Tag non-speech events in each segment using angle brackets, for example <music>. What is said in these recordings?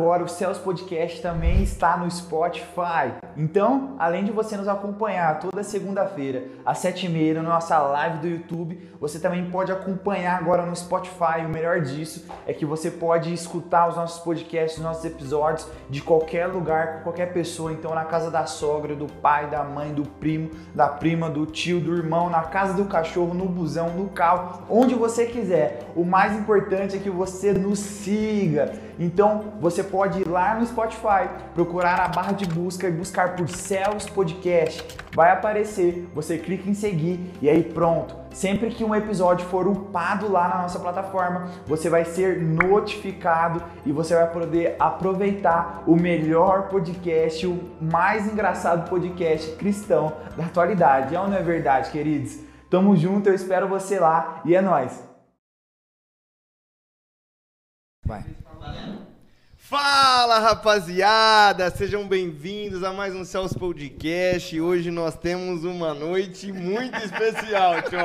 agora o Céus Podcast também está no Spotify. Então, além de você nos acompanhar toda segunda-feira às 7h30 na nossa live do YouTube, você também pode acompanhar agora no Spotify. O melhor disso é que você pode escutar os nossos podcasts, os nossos episódios de qualquer lugar, com qualquer pessoa. Então, na casa da sogra, do pai, da mãe, do primo, da prima, do tio, do irmão, na casa do cachorro, no busão, no carro, onde você quiser. O mais importante é que você nos siga. Então, você pode ir lá no Spotify, procurar a barra de busca e buscar por Céus Podcast. Vai aparecer, você clica em seguir e aí pronto. Sempre que um episódio for upado lá na nossa plataforma, você vai ser notificado e você vai poder aproveitar o melhor podcast, o mais engraçado podcast cristão da atualidade. É ou não é verdade, queridos? Tamo junto, eu espero você lá e é nóis! Vai. Fala rapaziada, sejam bem-vindos a mais um Celso Podcast. Hoje nós temos uma noite muito <laughs> especial, tio.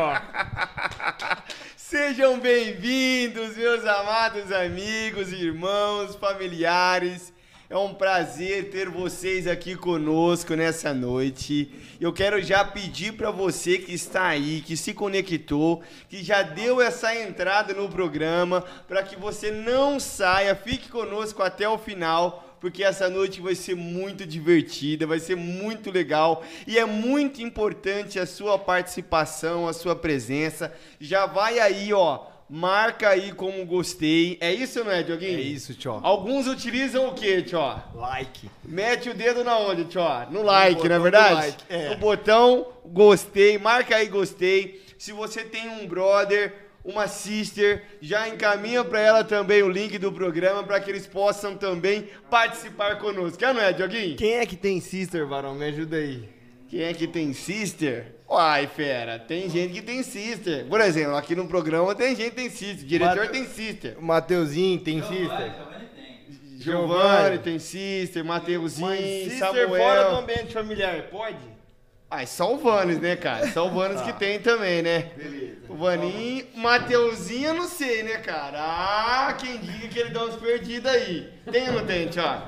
Sejam bem-vindos, meus amados amigos, irmãos, familiares. É um prazer ter vocês aqui conosco nessa noite. Eu quero já pedir para você que está aí, que se conectou, que já deu essa entrada no programa, para que você não saia, fique conosco até o final, porque essa noite vai ser muito divertida, vai ser muito legal e é muito importante a sua participação, a sua presença. Já vai aí, ó marca aí como gostei. É isso, não é, Dioguinho? É isso, tio. Alguns utilizam o quê, tio? Like. Mete o dedo na onde, tio? No like, não é verdade? like, é. No botão gostei, marca aí gostei. Se você tem um brother, uma sister, já encaminha para ela também o link do programa para que eles possam também participar conosco. Quer não é, Dioguinho? Quem é que tem sister, varão? Me ajuda aí. Quem é que tem sister? Uai, fera, tem gente que tem sister. Por exemplo, aqui no programa tem gente que tem sister. Diretor Mate- tem sister. O Mateuzinho tem sister? Giovanni tem sister, Mateuzinho, Mas sister Samuel. fora do ambiente familiar, pode? Ah, só o Vanes, né, cara? Só o Vanes que tem também, né? Beleza. O Vaninho, Mateuzinho, eu não sei, né, cara? Ah, quem diga que ele dá uns perdidos aí. Tem ou não tem, Thiago?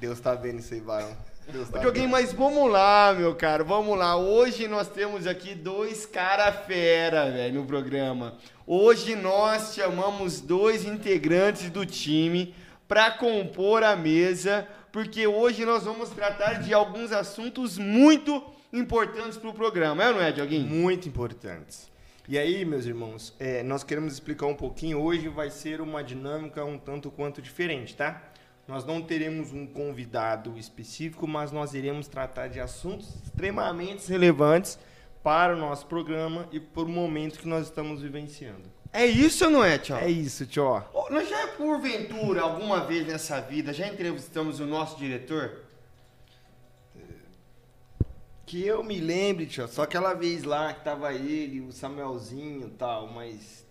Deus tá vendo isso aí, varão. Vendo. mas vamos lá, meu cara, vamos lá. Hoje nós temos aqui dois cara fera, velho, no programa. Hoje nós chamamos dois integrantes do time para compor a mesa, porque hoje nós vamos tratar de alguns assuntos muito importantes para o programa, é ou não é, Dioguinho? Muito importantes. E aí, meus irmãos, é, nós queremos explicar um pouquinho. Hoje vai ser uma dinâmica um tanto quanto diferente, tá? Nós não teremos um convidado específico, mas nós iremos tratar de assuntos extremamente relevantes para o nosso programa e para o momento que nós estamos vivenciando. É isso ou não é, Tchau? É isso, tio. Nós já, porventura, alguma vez nessa vida, já entrevistamos o nosso diretor? Que eu me lembre, tio, só aquela vez lá que tava ele, o Samuelzinho e tal, mas.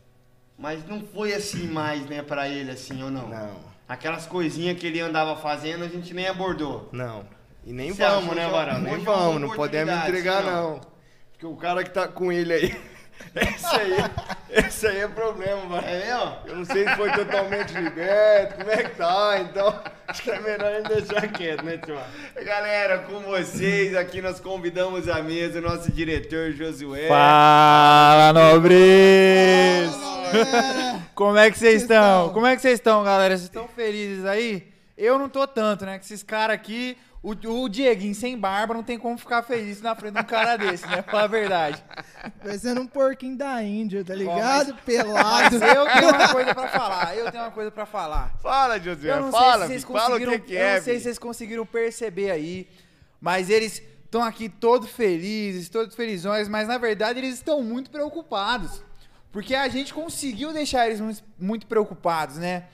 Mas não foi assim mais, né, pra ele, assim, ou não? Não, Aquelas coisinhas que ele andava fazendo, a gente nem abordou. não. E nem Você vamos, né, que Varão? Nem é vamos, não podemos entregar, não. não. Porque o cara que tá com ele aí. <laughs> Esse aí, esse aí é problema, Varão. É mesmo? Eu não sei se foi totalmente liberto, como é que tá, então acho que é melhor ele deixar quieto, né, tio? Galera, com vocês, aqui nós convidamos à mesa o nosso diretor Josué. Fala, nobres! <laughs> Como é que vocês estão? Como é que vocês estão, galera? Vocês estão felizes aí? Eu não tô tanto, né? Que esses caras aqui, o, o Dieguinho sem barba não tem como ficar feliz na frente de um cara desse, né? Fala a verdade. Parecendo um porquinho da Índia, tá ligado? Mas Pelado. eu tenho uma coisa pra falar. Eu tenho uma coisa pra falar. Fala, Josué, Eu não fala, sei se vocês filho, fala o que, que eu é. não sei se vocês conseguiram perceber aí, mas eles estão aqui todos felizes, todos felizões, mas na verdade eles estão muito preocupados. Porque a gente conseguiu deixar eles muito, preocupados, né?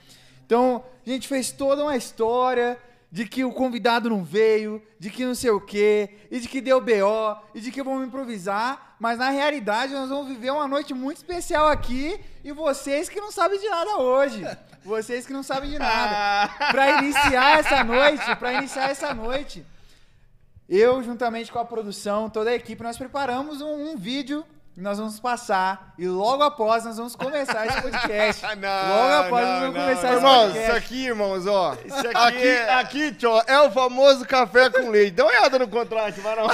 Então, a gente fez toda uma história de que o convidado não veio, de que não sei o quê, e de que deu BO, e de que vamos improvisar, mas na realidade nós vamos viver uma noite muito especial aqui e vocês que não sabem de nada hoje. <laughs> Vocês que não sabem de nada. Pra iniciar essa noite, para iniciar essa noite, eu juntamente com a produção, toda a equipe, nós preparamos um, um vídeo e nós vamos passar. E logo após nós vamos começar esse podcast. <laughs> Não, logo após não, nós vamos não, começar não. esse Irmãos, podcast. isso aqui, irmãos, ó. Isso aqui Aqui, é- aqui, tio, é o famoso café com leite. Dá uma olhada no contraste, vai não.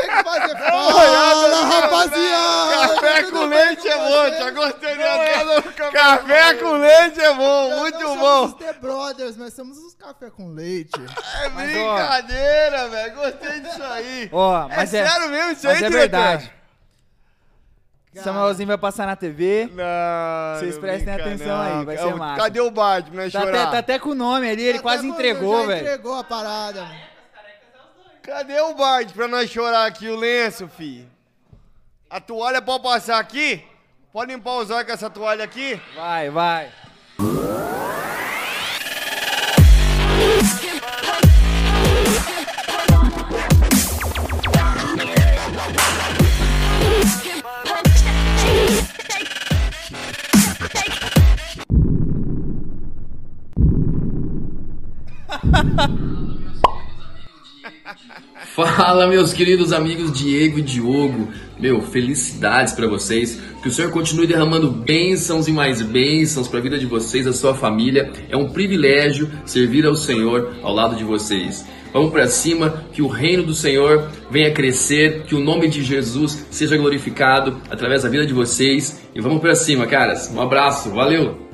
Tem que fazer olhada fala, no rapaziada. Café com leite é bom, tia. Gostei dessa. Café com leite é bom, muito Nós bom. somos os The Brothers, mas somos os café com leite. É brincadeira, velho. Gostei disso aí. Ó, É mas é, sério mesmo isso aí, mas é diretor? verdade. Cara, Samuelzinho vai passar na TV. Não, Vocês não prestem brinca atenção aí, vai ser Cadê massa. Cadê o nós Tá até, tá até com o nome ali, ele Até quase entregou, já velho. entregou a parada, mano. Cadê o Bart pra nós chorar aqui, o lenço, fi? A toalha pode passar aqui? Pode limpar os olhos com essa toalha aqui? Vai, vai. <laughs> Fala, meus queridos amigos Diego e Diogo. Meu, felicidades pra vocês. Que o Senhor continue derramando bênçãos e mais bênçãos pra vida de vocês, a sua família. É um privilégio servir ao Senhor ao lado de vocês. Vamos pra cima, que o reino do Senhor venha crescer, que o nome de Jesus seja glorificado através da vida de vocês. E vamos pra cima, caras. Um abraço, valeu!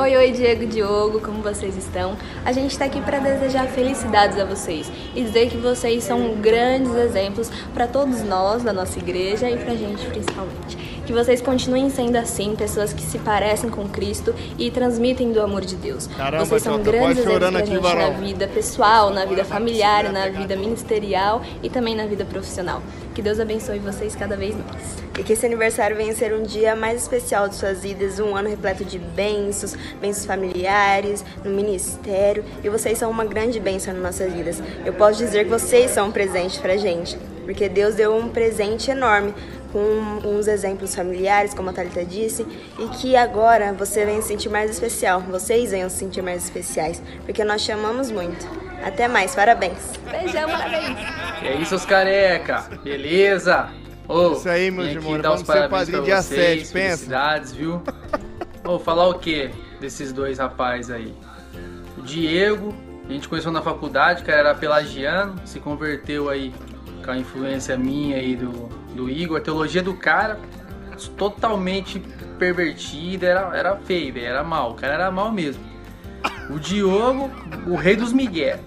Oi, oi, Diego Diogo, como vocês estão? A gente está aqui para desejar felicidades a vocês e dizer que vocês são grandes exemplos para todos nós da nossa igreja e para a gente principalmente. Que vocês continuem sendo assim, pessoas que se parecem com Cristo e transmitem do amor de Deus. Caramba, vocês são grandes exemplos pra gente na vida pessoal, na vida familiar, na vida ministerial e também na vida profissional. Que Deus abençoe vocês cada vez mais. E que esse aniversário venha ser um dia mais especial de suas vidas, um ano repleto de bênçãos, bênçãos familiares, no ministério. E vocês são uma grande bênção nas nossas vidas. Eu posso dizer que vocês são um presente pra gente, porque Deus deu um presente enorme com uns exemplos familiares, como a Thalita disse, e que agora você venha se sentir mais especial, vocês venham se sentir mais especiais, porque nós te amamos muito. Até mais, parabéns! Beijão, parabéns! E aí, seus careca, beleza? Ô, Isso aí, irmãos, dar vamos os ser parabéns padrinho dia vocês, 7, pensa. Felicidades, viu? <laughs> Ô, falar o que desses dois rapazes aí? O Diego, a gente conheceu na faculdade, cara, era pelagiano, se converteu aí com a influência minha e do, do Igor. A teologia do cara, totalmente pervertida, era, era feio, velho, era mal. O cara era mal mesmo. O Diogo, o rei dos Miguel.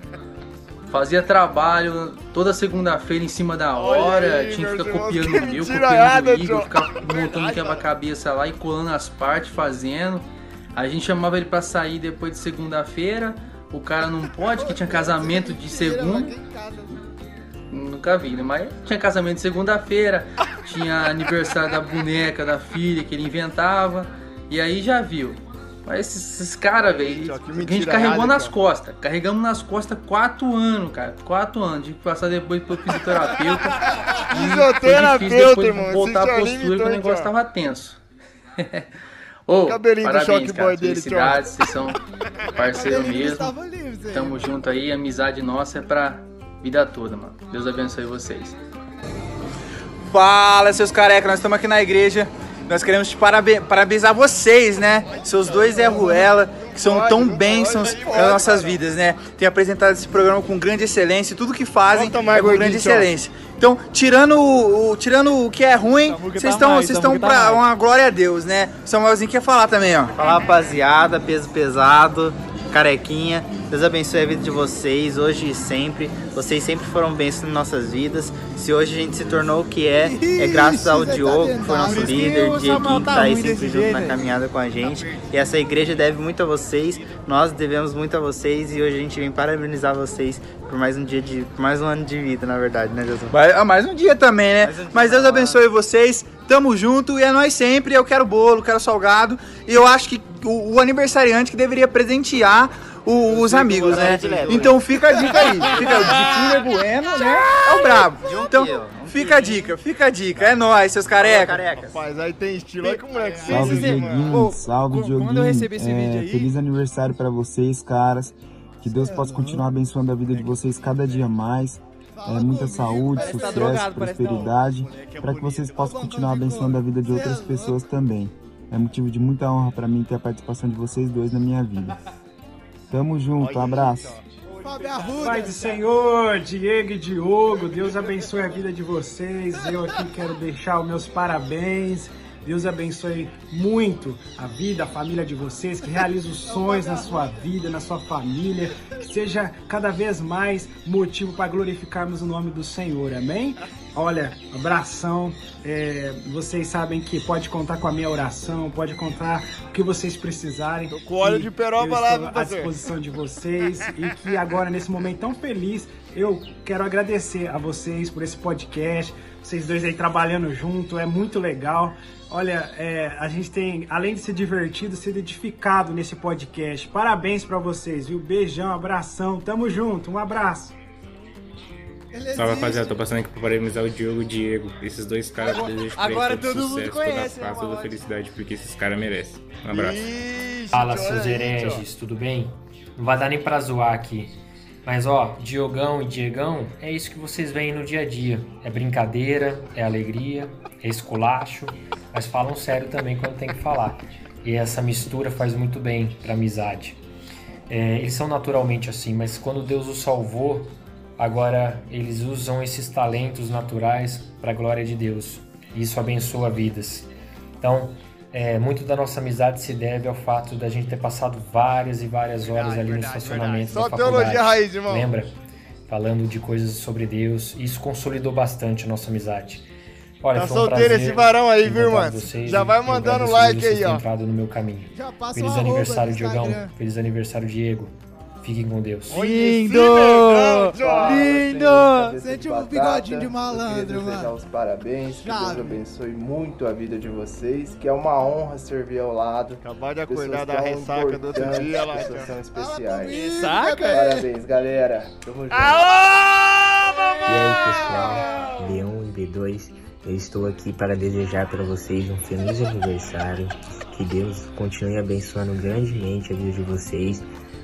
Fazia trabalho toda segunda-feira em cima da hora, aí, tinha que ficar copiando o meu, copiando o Igor, ficar montando quebra-cabeça lá e colando as partes, fazendo. A gente chamava ele pra sair depois de segunda-feira, o cara não pode, que tinha casamento de segunda. Nunca vi, né? Mas tinha casamento de segunda-feira, tinha aniversário da boneca, da filha que ele inventava, e aí já viu. Mas esses, esses caras, velho, a gente carregou errada, nas costas. Carregamos nas costas quatro anos, cara. Quatro anos. Tive que passar depois pro fisioterapeuta. <laughs> Fisioterapeuta, difícil depois irmão, Voltar a esse postura que o negócio tava tenso. <laughs> Ô, Cabelinho do parabéns, choque cara. boy dele. Felicidades, vocês são parceiro Cabelinho mesmo. Zé. Tamo junto aí, amizade nossa é pra vida toda, mano. Deus abençoe vocês. Fala, seus carecas, nós estamos aqui na igreja. Nós queremos te parabe- parabenizar vocês, né? Seus dois Zé Ruela, que são tão bênçãos nas nossas vidas, né? Tem apresentado esse programa com grande excelência e tudo que fazem é com grande excelência. Então, tirando o, o- tirando o que é ruim, vocês estão vocês estão pra uma glória a Deus, né? Samuelzinho quer falar também, ó. Fala rapaziada, peso pesado, carequinha. Deus abençoe a vida de vocês, hoje e sempre. Vocês sempre foram bênçãos em nossas vidas. Se hoje a gente se tornou o que é, é graças ao tá Diogo, que foi nosso líder, Dieguinho, Samuel que tá tá aí sempre junto na caminhada com a gente. E essa igreja deve muito a vocês, nós devemos muito a vocês e hoje a gente vem parabenizar vocês por mais um dia de. por mais um ano de vida, na verdade, né, Jesus? Vai- ah, mais um dia também, né? Mais um dia. Mas Deus abençoe vocês. Tamo junto e é nós sempre. Eu quero bolo, quero salgado. E eu acho que o, o aniversariante que deveria presentear o- os amigos, né? Então fica a dica aí. Fica de Kinder Bueno, né? É o brabo. Então fica a dica, fica a dica. É nóis, seus carecas. Rapaz, aí tem estilo. Olha que moleque Salve. Ô, Salve, quando Dioguinho. eu recebi esse É, vídeo aí- Feliz aniversário pra vocês, caras. Que Deus possa continuar abençoando a vida de vocês cada dia mais. É, muita saúde, Parece tá sucesso, drogado, parece não. prosperidade, é para que vocês possam Tá continuar Fernando, abençoando a vida de é outras pessoas também. É motivo de muita honra para mim ter a participação de vocês dois na minha vida. Tamo junto, abraço. Pai do Senhor, Diego e Diogo, Deus abençoe a vida de vocês. Eu aqui quero deixar os meus parabéns. Deus abençoe muito a vida, a família de vocês, que realize os sonhos na sua vida, na sua família, que seja cada vez mais motivo para glorificarmos o nome do Senhor, amém? Olha, abração, é, vocês sabem que pode contar com a minha oração, pode contar o que vocês precisarem. Tô com óleo de peroba lá, estou à disposição de vocês e que agora, nesse momento tão feliz, eu quero agradecer a vocês por esse podcast, vocês dois aí trabalhando junto, é muito legal. Olha, é, a gente tem, além de ser divertido, sido edificado nesse podcast. Parabéns pra vocês, viu? Beijão, abração, tamo junto, um abraço. Ele Salve existe. rapaziada, tô passando aqui pra parabenizar o Diogo e o Diego. Esses dois caras Agora- desejo pra agora todo todo mundo sucesso, conhece, toda né, paz, toda Malote? felicidade, porque esses caras merecem. Um abraço. Ixi, Fala, seus aí, hereges, tudo bem? Não vai dar nem pra zoar aqui. Mas ó, Diogão e Diegão, é isso que vocês veem no dia a dia. É brincadeira, é alegria, é esculacho, mas falam sério também quando tem que falar. E essa mistura faz muito bem pra amizade. É, eles são naturalmente assim, mas quando Deus os salvou, agora eles usam esses talentos naturais para a glória de Deus. E isso abençoa vidas. Então, é, muito da nossa amizade se deve ao fato da gente ter passado várias e várias horas Verdade, ali verdade, no estacionamento verdade. Só da faculdade. teologia raiz, irmão. Lembra? Falando de coisas sobre Deus. Isso consolidou bastante a nossa amizade. Olha, Tá foi um solteiro prazer esse varão aí, viu, vocês Já vai mandando like aí, ó. entrado no meu caminho. Já passa Feliz aniversário, Diogão. Feliz aniversário, Diego. Fiquem com Deus. Lindo! Lindo! Sente o bigodinho de malandro, mano. os parabéns, que. Deus abençoe muito a vida de vocês, que é uma honra servir ao lado. Acabar de Pessoas acordar da tão ressaca do outro importantes, dia lá. Pessoas são especiais. comigo, Saca? bebê. Parabéns, galera. Tamo junto. Aô, E aí pessoal, B1 e B2, eu estou aqui para desejar para vocês um feliz aniversário, que Deus continue abençoando grandemente a vida de vocês.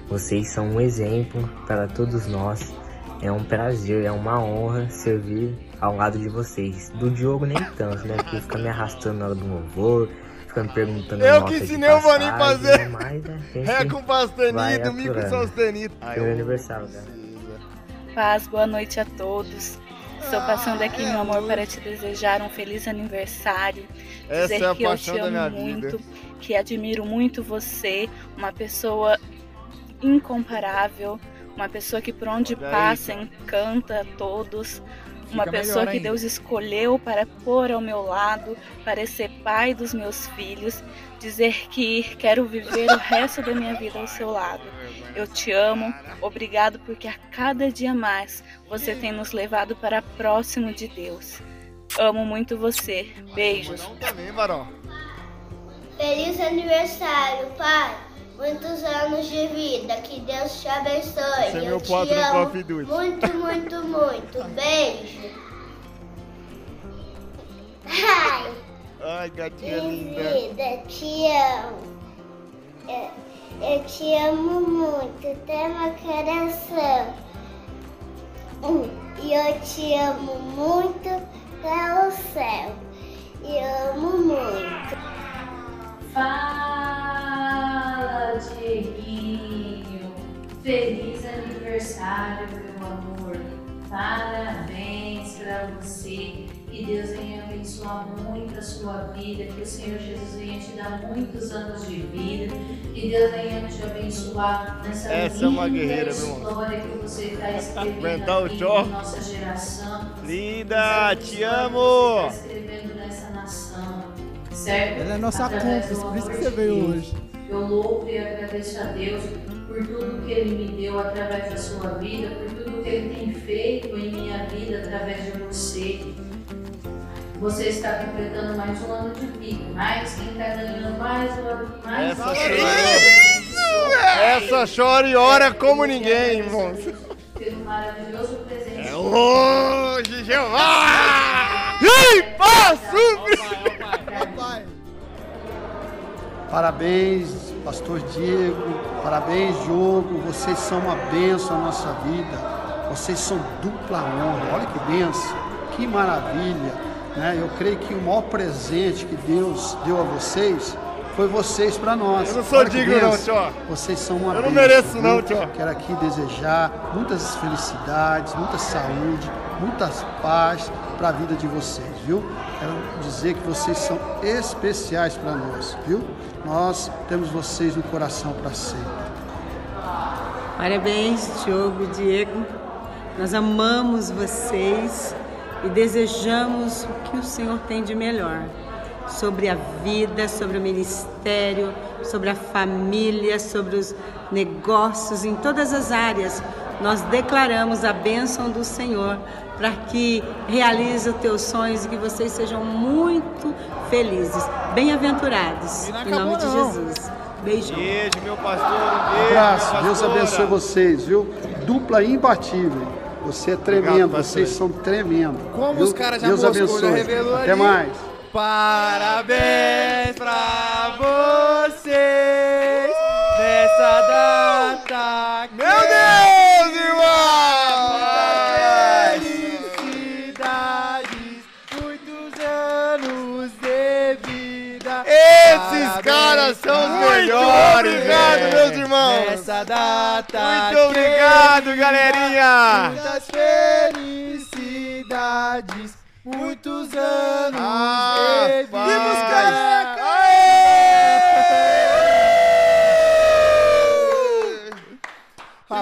Vocês são um exemplo para todos nós. É um prazer, é uma honra servir ao lado de vocês. Do Diogo nem tanto, né? Porque fica me arrastando na hora do louvor, fica me perguntando Eu que de ensinei o Vaninho fazer. Mas a gente Ré com vai pastenito, domingo com sostenito. Feliz aniversário, galera. Paz, boa noite a todos. Estou passando aqui, meu amor, para te desejar um feliz aniversário. Essa dizer é a que eu te amo muito, vida. que admiro muito você, uma pessoa incomparável, uma pessoa que por onde Olha aí, passa encanta a todos, uma Fica pessoa que. Deus escolheu para pôr ao meu lado, para ser pai dos meus filhos, dizer que quero viver o <laughs> resto da minha vida ao seu lado. Eu te amo, obrigado porque a cada dia mais você tem nos levado para próximo de Deus. Amo muito você. Beijos. Feliz aniversário, pai. Muitos anos de vida. Que Deus te abençoe. Esse é Eu meu te quadro do amo Coffee Duty. muito, muito, muito. <laughs> Beijo. Ai, Ai, gatinha linda. vida, te amo. Eu, eu te amo muito. Tem uma coração. Hum, E eu te amo muito pelo céu. E amo muito. Fala, Dieguinho. Feliz aniversário, meu amor. Parabéns pra você. Que Deus venha abençoar muito a sua vida. Que o Senhor Jesus venha te dar muitos anos de vida. Que Deus venha te abençoar nessa Essa é uma linda guerreira, meu irmão. história que você está <laughs> escrevendo aqui em nossa geração. Linda, te Essa amo. Você está escrevendo nessa nação. Certo? Ela é nossa cúmplice, por isso que você veio Deus. hoje. Eu louvo e agradeço a Deus por tudo que Ele me deu através da sua vida, por tudo que Ele tem feito em minha vida através de você. Você está completando mais um ano de vida, mas quem está ganhando mais um ano mais Essa um ano Essa chora e ora como ninguém, irmão. pelo maravilhoso presente. É hoje, Jeová! Ih, passo! Parabéns, Pastor Diego. Parabéns, Diogo. Vocês são uma bênção na nossa vida. Vocês são dupla honra. Olha que benção, que maravilha. Né? Eu creio que o maior presente que Deus deu a vocês foi vocês para nós. Eu não sou Olha digno não, bênção. tio. Vocês são uma Eu não bênção, mereço não, tio. Quero aqui desejar muitas felicidades, muita saúde, muitas paz para a vida de vocês, viu? Quero dizer que vocês são especiais para nós, viu? Nós temos vocês no coração para sempre. Parabéns, Diogo, Diego. Nós amamos vocês e desejamos o que o Senhor tem de melhor sobre a vida, sobre o ministério, sobre a família, sobre os negócios, em todas as áreas. Nós declaramos a bênção do Senhor para que realize os teus sonhos e que vocês sejam muito felizes, bem-aventurados, em nome de Jesus. Beijo. Beijo, meu pastor. Um Um beijo, abraço, Deus abençoe vocês, viu? Dupla imbatível. Você é tremendo, pastor. vocês são tremendo. Como viu? os caras já Deus abençoe. já revelou Até ali. mais. Parabéns pra vocês melhores, obrigado, velho. meus irmãos. Nessa data. Muito obrigado, galerinha. Muitas felicidades, muitos anos Ah. Vimos, careca!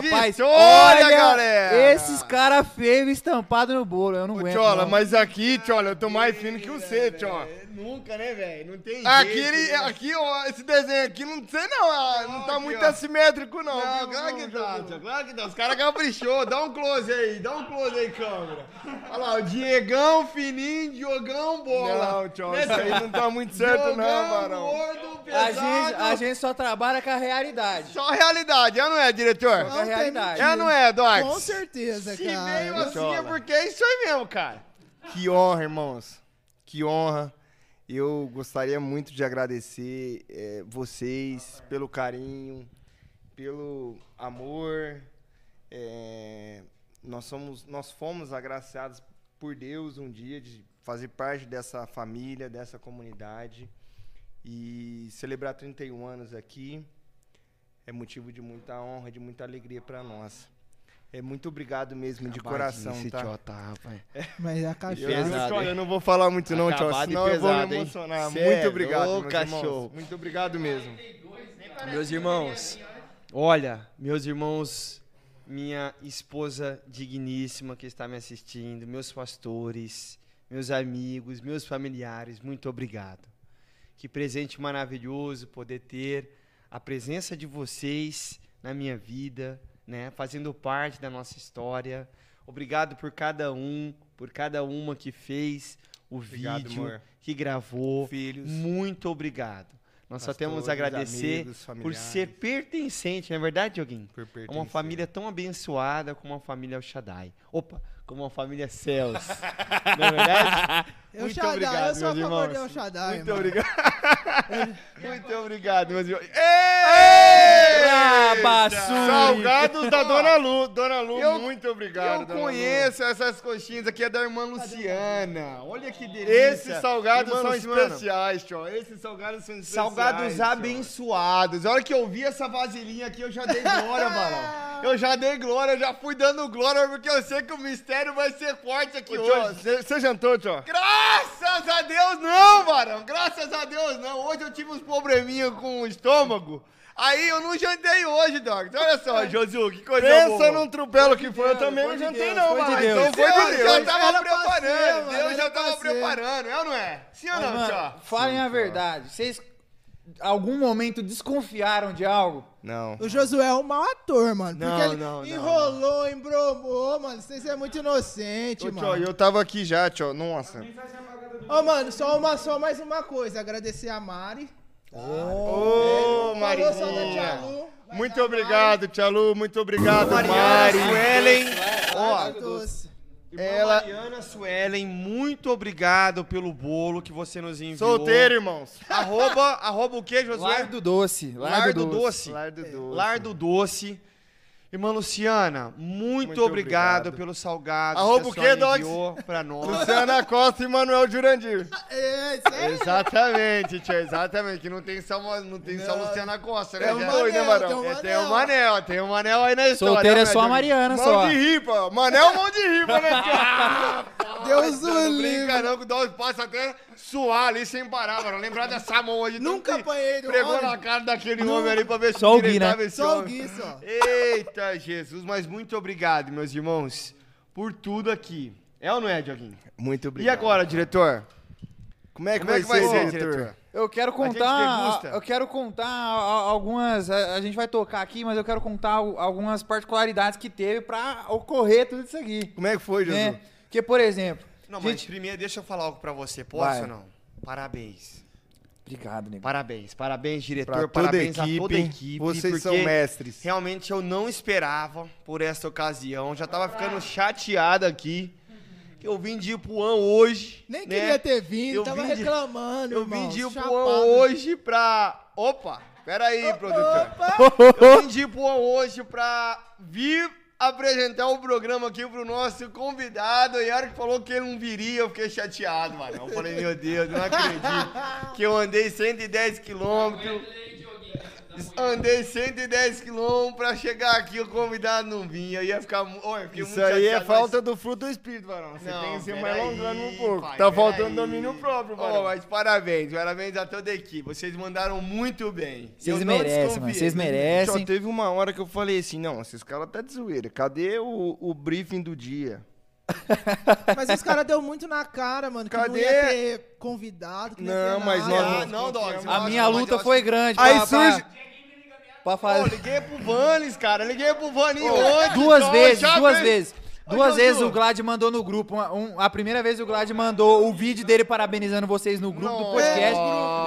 Rapaz, Vitória, olha, galera! esses cara feio estampado no bolo, eu não aguento. Tchola, não. mas aqui, Tchola, eu tô mais fino que você, Tchola. Nunca, né, velho? Não tem Aqui, jeito, ele, né? aqui, ó, esse desenho aqui, não sei não, ah, não, tá aqui, muito ó. assimétrico não. Não, viu, claro que tá, claro que tá. Os caras caprichou. Dá um close aí, dá um close aí, câmera. Olha lá, o Diegão, fininho, Diogão, bola. Não, tio, Né, isso aí não tá muito certo não, Diogão, Barão. gordo, A gente, a gente só trabalha com a realidade. Só a realidade, é ou não é, diretor? Só a realidade. É não é, Dox? Com certeza, Se cara. veio assim é porque é isso aí mesmo, cara. Que honra, irmãos. Que honra. Eu gostaria muito de agradecer eh, vocês pelo carinho, pelo amor. Eh, nós, somos, nós fomos agraciados por Deus um dia de fazer parte dessa família, dessa comunidade. E celebrar 31 anos aqui é motivo de muita honra, de muita alegria para nós. É muito obrigado mesmo, de coração, esse tá? tio tá, rapaz. Mas a Eu, cachaça. Pesado, eu, eu não vou falar muito não, tio, Acabado e senão eu vou pesado, me emocionar. Cê Muito é obrigado, louco, meus irmãos. cachorro. Muito obrigado mesmo. Meus irmãos, olha, meus irmãos, minha esposa digníssima que está me assistindo, meus pastores, meus amigos, meus familiares, muito obrigado. Que presente maravilhoso poder ter a presença de vocês na minha vida, né, fazendo parte da nossa história. Obrigado por cada um, por cada uma que fez o Obrigado, vídeo, amor. que gravou. Filhos. Muito obrigado. Nós só temos a Pastores, agradecer amigos, por ser pertencente, não é verdade, Dioguinho? Por É Uma pertencer. família tão abençoada como a família El Shaddai. Opa, como a família Céus. <laughs> não é verdade? El Muito Shaddai, obrigado, eu sou a meus favor irmãos. de El Shaddai, Muito mano. obrigado. <laughs> Muito obrigado, meus irmãos. Rabassuri. Salgados da Dona Lu. Dona Lu, Eu- muito obrigado. Eu Dona Lu. conheço essas coxinhas aqui, é da irmã Luciana. Olha que delícia. Esses salgados Irmã são Luciana, especiais, tio. Esses salgados são especiais. Salgados tio. abençoados. A hora que eu vi essa vasilhinha aqui, eu já dei glória, <laughs> Barão. Eu já dei glória, eu já fui dando glória, porque eu sei que o mistério vai ser forte aqui Ô, hoje. Você jantou, tio? Graças a Deus não, Barão. Graças a Deus não. Hoje eu tive uns probleminha com o estômago. Aí eu não jantei hoje, Doc. Olha só, <laughs> Josu, que coisa Pensa boa. num trupelo que foi, eu também foi não de jantei Deus, não, foi de mano. Deus. Então foi de Deus Deus. já tava Era ser, preparando. mano, Deus já tava ser. preparando, é ou não é? Sim ou não, mano, tio? falem a verdade. Vocês, algum momento, desconfiaram de algo? Não. O Josué é um mau ator, mano. Não, porque ele não, não, enrolou, embromou, mano. Vocês é muito inocente, Ô, tio, mano. eu tava aqui já, tio. Nossa. Ô, mano, só, uma, só mais uma coisa. Agradecer a Mari. Ô, Marinha. Lu. Muito obrigado, Tia Lu. Muito obrigado, Mariana Mari. Suelen. Ó. Ela... Mariana Suelen, muito obrigado pelo bolo que você nos enviou. Solteiro, irmãos. Arroba, arroba o que, Josué? Lardo Doce. Lardo Doce. Lar do Doce. Lar do Doce. Irmã Luciana, muito, Muito obrigado, obrigado. pelo salgado Arroba que o a quê, senhora enviou pra nós. Luciana Costa e Manuel Jurandir. <laughs> É, isso aí. Exatamente, tia, exatamente. Que não tem só, não tem só Luciana Costa, né? É o Jé? dois, né, Marão? É, Tem o Manel, tem o Manel aí na história. Solteiro é né, só a? Mariana, Mão só. de ripa. Manel, mão de ripa, né, tia? Deus <laughs> o Não livre. brinca não, que o Dog passa até suar ali sem parar, mano. Lembrar dessa mão hoje. Nunca apanhei um Pregou homem. na cara daquele homem ali pra ver se Só o Gui, direitava né? esse Só o. Gui, só. Eita, Jesus. Mas muito obrigado, meus irmãos, por tudo aqui. É ou não é, Dioguinho? Muito E obrigado. agora, diretor? Como é que, Como é que vai ser, diretor? Eu quero contar, eu quero contar algumas, a, a gente vai tocar aqui, mas eu quero contar al- algumas particularidades que teve pra ocorrer tudo isso aqui. Como é que foi, Jesus? Né? Que, por exemplo, Não, mas gente, primeiro deixa eu falar algo pra você. Posso Vai. ou não? Parabéns. obrigado, nego. Parabéns, parabéns, diretor, Pra toda a parabéns a equipe, toda a equipe. vocês são mestres. Realmente eu não esperava por essa ocasião. Já tava ficando chateado aqui. Que eu vim de Ipuã hoje. Nem né? queria ter vindo, Eu tava vim de- reclamando, Eu irmão. vim de Ipuã chapado. hoje pra. Opa! Pera aí, produtor. Eu vim de Ipuã hoje pra vir apresentar o programa aqui pro nosso convidado. E a hora que falou que ele não viria, eu fiquei chateado, mano. Eu falei, meu Deus, não acredito que eu andei 110 quilômetros. Andei 110 quilômetros pra chegar aqui, o convidado não vinha. Ia ficar. fiquei Isso aí é chateado, falta do fruto do espírito, varão. Você Não, tem que ser mais alongando um pouco. pai, tá faltando aí. domínio próprio, Oh, varão. mas parabéns, parabéns a toda a equipe. Vocês mandaram muito bem. Vocês não merecem, mano. Vocês merecem. Só teve uma hora que eu falei assim, não, esses caras tá de zoeira. Cadê o, o briefing do dia? <laughs> Mas os caras deu muito na cara, mano. Que não Cadê? ia ter convidado. Que não, ia Não, ter mas nada. nós Ah, não, minha mas luta eu foi acho- grande Aí pra, surge- pra, pra Pô, fazer liguei pro Vanes, cara. Liguei pro Vaninho ontem. duas então, vezes, duas fez- vezes. Duas vezes o Glad mandou no grupo. uma- um- a primeira vez o Glad mandou o vídeo dele parabenizando vocês no grupo do podcast.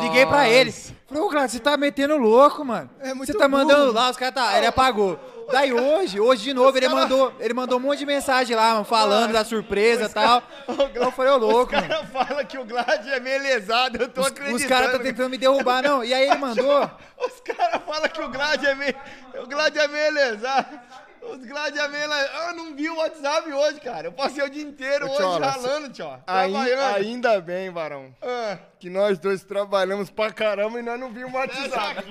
Liguei pra ele. Falei, ô Glad, você tá metendo louco, mano. É muito você tá burro. mandando lá, os caras tá. Ele apagou. Daí hoje, hoje de novo, ele mandou, ele mandou um monte de mensagem lá, mano, falando da surpresa e tal. Eu falei, ô louco, Os caras falam que o Glad é meio lesado, eu tô acreditando. Os caras estão tentando me derrubar, não. E aí ele mandou. Os caras falam que o Glad é meio. O Glad é meio lesado. Os Glad meio lesado. Eu não vi o WhatsApp hoje, cara. Eu passei o dia inteiro Ô, hoje Tchola, ralando, tio. Ai- Trabalhando. ainda bem, varão, Ah. que nós dois trabalhamos pra caramba e nós não vimos o WhatsApp. <laughs>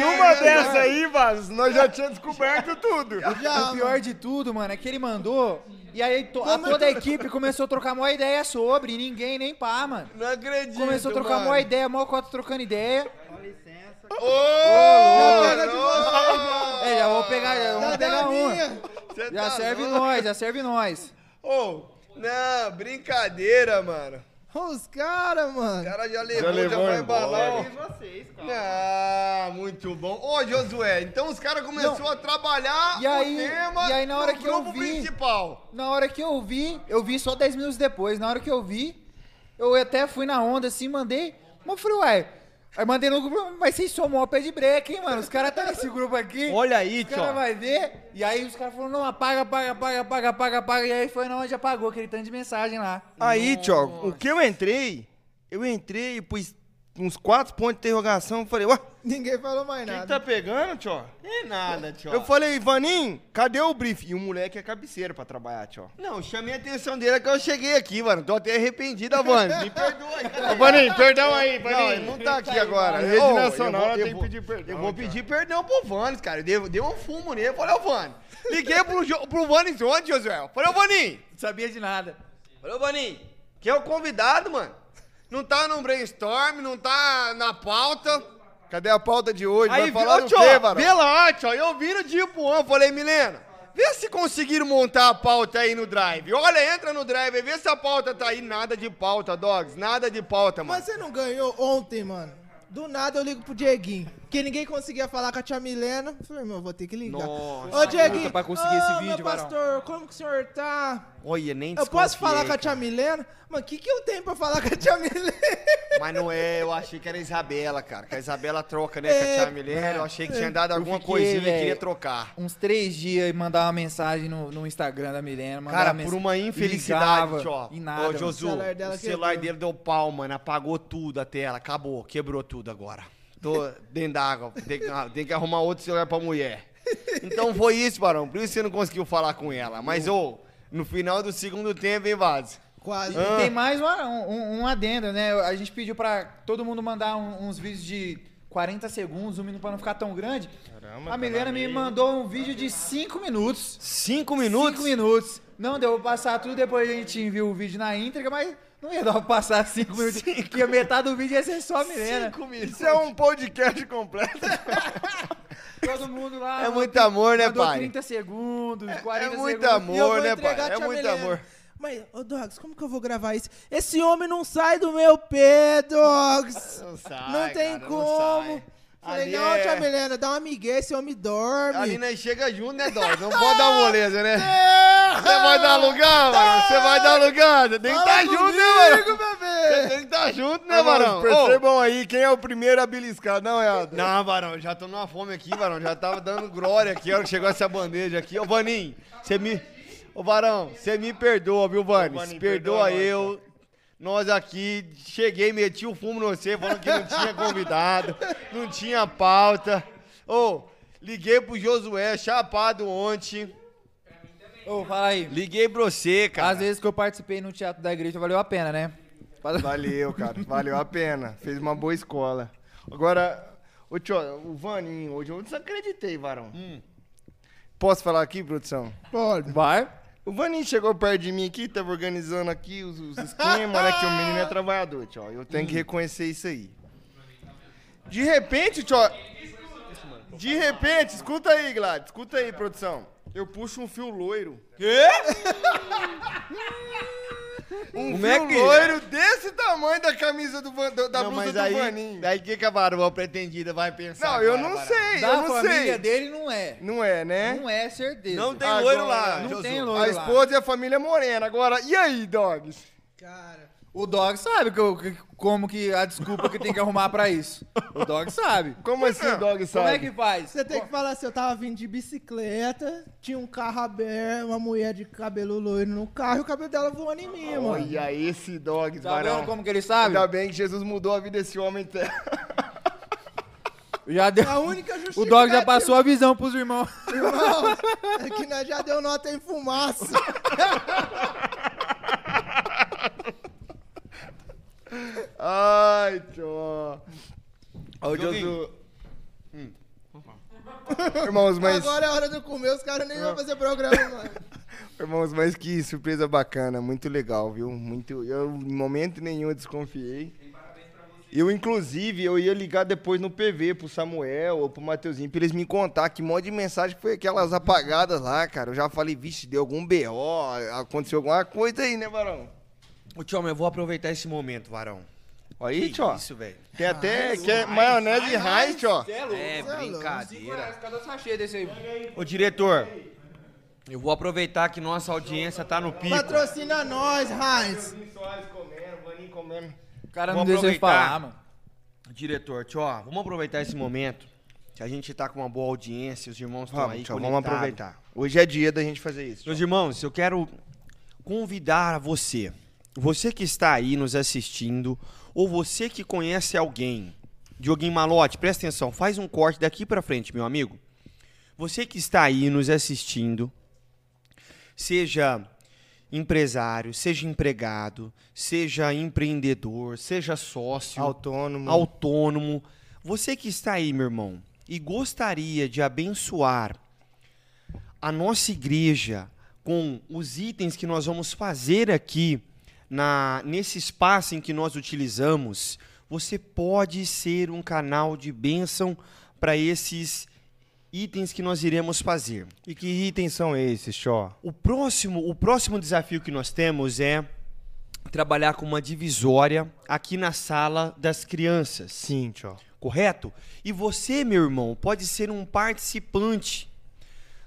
Numa dessa aí, Vaz, nós já tínhamos descoberto tudo. <laughs> o pior de tudo, mano, é que ele mandou. E aí to- a- toda a equipe começou a trocar uma ideia sobre. E ninguém nem pá, mano. Não acredito. Começou a trocar mano. uma ideia, mó cota trocando ideia. Ô, pega de louco! É, já vou pegar, já vamos Cadê pegar uma. Já tá serve louco? nós, já serve nós. Ô, não, brincadeira, mano. Os caras, O mano. cara já levou, já, levou vai embora. embalar. Ah, muito bom. Ô, Josué, então os caras começaram a trabalhar E aí- o tema e aí na hora no que eu vi- principal. Na hora que eu vi, eu vi só 10 minutos depois. Na hora que eu vi, eu até fui na onda assim, mandei. Mas eu falei, ué. Aí mandei no grupo, mas vocês são mó pé de break, hein, mano? Os caras tá nesse grupo aqui. Olha aí, Os caras vai ver. E aí os caras falaram, não, apaga, apaga, apaga, apaga, apaga, apaga. E aí foi na onde apagou aquele tanto de mensagem lá. Aí, Tiogo, o que eu entrei, eu entrei e pus uns quatro pontos de interrogação. Eu falei, ué, Ninguém falou mais o que, nada. tá pegando, Tio? É nada, tio. Eu falei, Vaninho, cadê o brief? E o moleque é cabeceira pra trabalhar, Tio. Não, chamei a atenção dele que eu cheguei aqui, mano. Tô até arrependido, Vanes. Me perdoa. Ô, Vaninho, perdão aí, Não, Vaninho. ele não tá aqui agora. Rede Nacional, eu eu tem que vou- pedir perdão, Eu vou cara. pedir perdão pro Vanes, cara. Deu, deu um fumo nele. Falei, ô. Liguei pro, Jo- pro Vanes ontem, Josué. Falei, ô Vaninho. Não sabia de nada. Falei, ô Vaninho. Que é o convidado, mano. Não tá no brainstorm, não tá na pauta. Cadê a pauta de hoje? Aí, Vai falar viu, do quê, varão? vê lá, tio. Eu vi no dia pro ano, falei, Milena, vê se conseguiram montar a pauta aí no Drive. Olha, entra no Drive aí, vê se a pauta tá aí. Nada de pauta, Dogs, nada de pauta, mano. Mas você não ganhou ontem, mano. Do nada eu ligo pro Dieguinho. Porque ninguém conseguia falar com a tia Milena. Eu falei, meu, vou ter que ligar. Nossa, Ô, Dieguinho. pra conseguir esse vídeo, meu varão. pastor, como que o senhor tá? Olha, nem Eu posso falar com a tia cara. Milena? Mano, o que, que eu tenho pra falar com a tia Milena? Mas não é, eu achei que era a Isabela, cara. Que a Isabela troca, né, com a É, tia Milena. Eu achei que tinha dado Eu alguma fiquei, coisinha e velho, queria trocar. Uns três dias e mandar uma mensagem no, no Instagram da Milena. mandar Cara, uma por mens- uma infelicidade, ligava, tio. E nada. Ô, mano. Josu, O celular dela o celular quebrou. dele deu pau, mano. Apagou tudo a tela. Acabou, quebrou tudo agora. Tô <laughs> dentro d'água. Tem, que- ah, tem que arrumar outro celular pra mulher. Então foi isso, Barão. Por isso você não conseguiu falar com ela. Mas, ô, no final do segundo tempo, hein, Vaz? Quase. E tem mais uma- um, um adendo, né? A gente pediu pra todo mundo mandar um- uns vídeos de 40 segundos, um minuto pra não ficar tão grande. Caramba, a tá Milena na me mandou um vídeo de 5 minutos. 5 minutos? 5 minutos. Não deu pra passar tudo, depois a gente viu o vídeo na íntegra, mas não ia dar pra passar <laughs> 5 minutos. Porque metade do vídeo ia ser só a Milena. Isso é um podcast completo. <laughs> Todo mundo lá. É muito amor, né, pai? 30 segundos, 40 É muito segundos. Amor, né, pai? É muito amor. Mas, ô Dogs, como que eu vou gravar isso? Esse homem não sai do meu pé, Dogs. Não sai, Não tem cara, não como. sai. Falei, Ali não, é- tia Milena, dá uma migué, esse homem dorme. Ali nós chega junto, né, Dog? Não pode dar <laughs> moleza, né? Você vai dar lugar, mano? Você vai dar lugar? Você tem que estar junto, né, mano? Você tem que estar junto, né, Varão? percebam aí quem é o primeiro a beliscar, não é? Não, Varão, já tô numa fome aqui, Varão. Já tava dando glória aqui, a hora que chegou essa bandeja aqui. Ô, Vaninho, você me... Ô, Varão, você me perdoa, viu, Vanis? Vaninho, perdoa, perdoa eu. Nós aqui, cheguei, meti o fumo no você, falando que não tinha convidado, não tinha pauta. Ô, liguei pro Josué, chapado ontem. Ô, fala aí. Liguei pra você, cara. Às vezes que eu participei no teatro da igreja valeu a pena, né? Valeu, cara. Valeu a pena. Fez uma boa escola. Agora, ô tio, o Vaninho, hoje eu desacreditei, varão. Posso falar aqui, produção? Pode. Vai. O Vaninho chegou perto de mim aqui, tava organizando aqui os, os esquemas, né? Que o menino é <laughs> trabalhador, tio. Eu tenho que reconhecer isso aí. De repente, tio. De repente, escuta aí, Glad, escuta aí, produção. Eu puxo um fio loiro. Quê? <laughs> Um Como fio é que- loiro desse tamanho da camisa do, Van- do- da não, blusa mas do aí, Vaninho. aí que que a varoa pretendida vai pensar Não, eu não sei, Da eu não família sei. dele não é. Não é, né? Não é certeza. Não tem Agora, loiro lá, Não Josu. tem A loiro lá. esposa e a família é morena. Agora, e aí, dogs? Cara, O Dog sabe que eu- que- como que a desculpa que tem que arrumar pra isso. O Dog sabe. Como assim o dog sabe? Como é que faz? você tem que falar assim, eu tava vindo de bicicleta, tinha um carro aberto, uma mulher de cabelo loiro no carro e o cabelo dela voando em mim, mano. Olha esse dogs, Tá vendo como que ele sabe? Ainda bem que Jesus mudou a vida desse homem. até. <laughs> Já deu... A única O justificativa, Dog já passou a visão pros irmãos. irmão, <laughs> é que nós já deu nota em fumaça. <laughs> Ai, tio. Ó, o. Josu... Irmãos, mas... Agora é hora de comer, os caras nem vão fazer programa, mano. <laughs> Irmãos, mas que surpresa bacana, muito legal, viu? Muito, eu em momento nenhum eu desconfiei. Eu, inclusive, eu ia ligar depois no PV pro Samuel ou pro Mateuzinho pra eles me contar que monte de mensagem foi aquelas apagadas lá, cara. Eu já falei, vixe, deu algum BO, aconteceu alguma coisa aí, né, Varão? Ô, tio, mas eu vou aproveitar esse momento, Varão. Aí, Que tio. isso, velho. Tem até que é maionese Heinz, tio. É, brincadeira. Cada sachê desse aí. Ô, diretor, eu vou aproveitar que nossa audiência tá no pico. Patrocina nós, Heinz. O cara não deixa aproveitar. falar, mano. Diretor, tio, ó, vamos aproveitar esse momento que a gente tá com uma boa audiência, os irmãos estão aí tio, vamos aproveitar. Hoje é dia da gente fazer isso. Meus irmãos, eu quero convidar a você, você que está aí nos assistindo, ou você que conhece alguém, Dioguinho Malote, presta atenção, faz um corte daqui pra frente, meu amigo. Você que está aí nos assistindo, seja empresário, seja empregado, seja empreendedor, seja sócio, Autônomo. autônomo, você que está aí, meu irmão, e gostaria de abençoar a nossa igreja com os itens que nós vamos fazer aqui na nesse espaço em que nós utilizamos, você pode ser um canal de bênção para esses itens que nós iremos fazer. E que itens são esses, Xó? O próximo, o próximo desafio que nós temos é trabalhar com uma divisória aqui na sala das crianças. Sim, Xó. Correto? E você, meu irmão, pode ser um participante.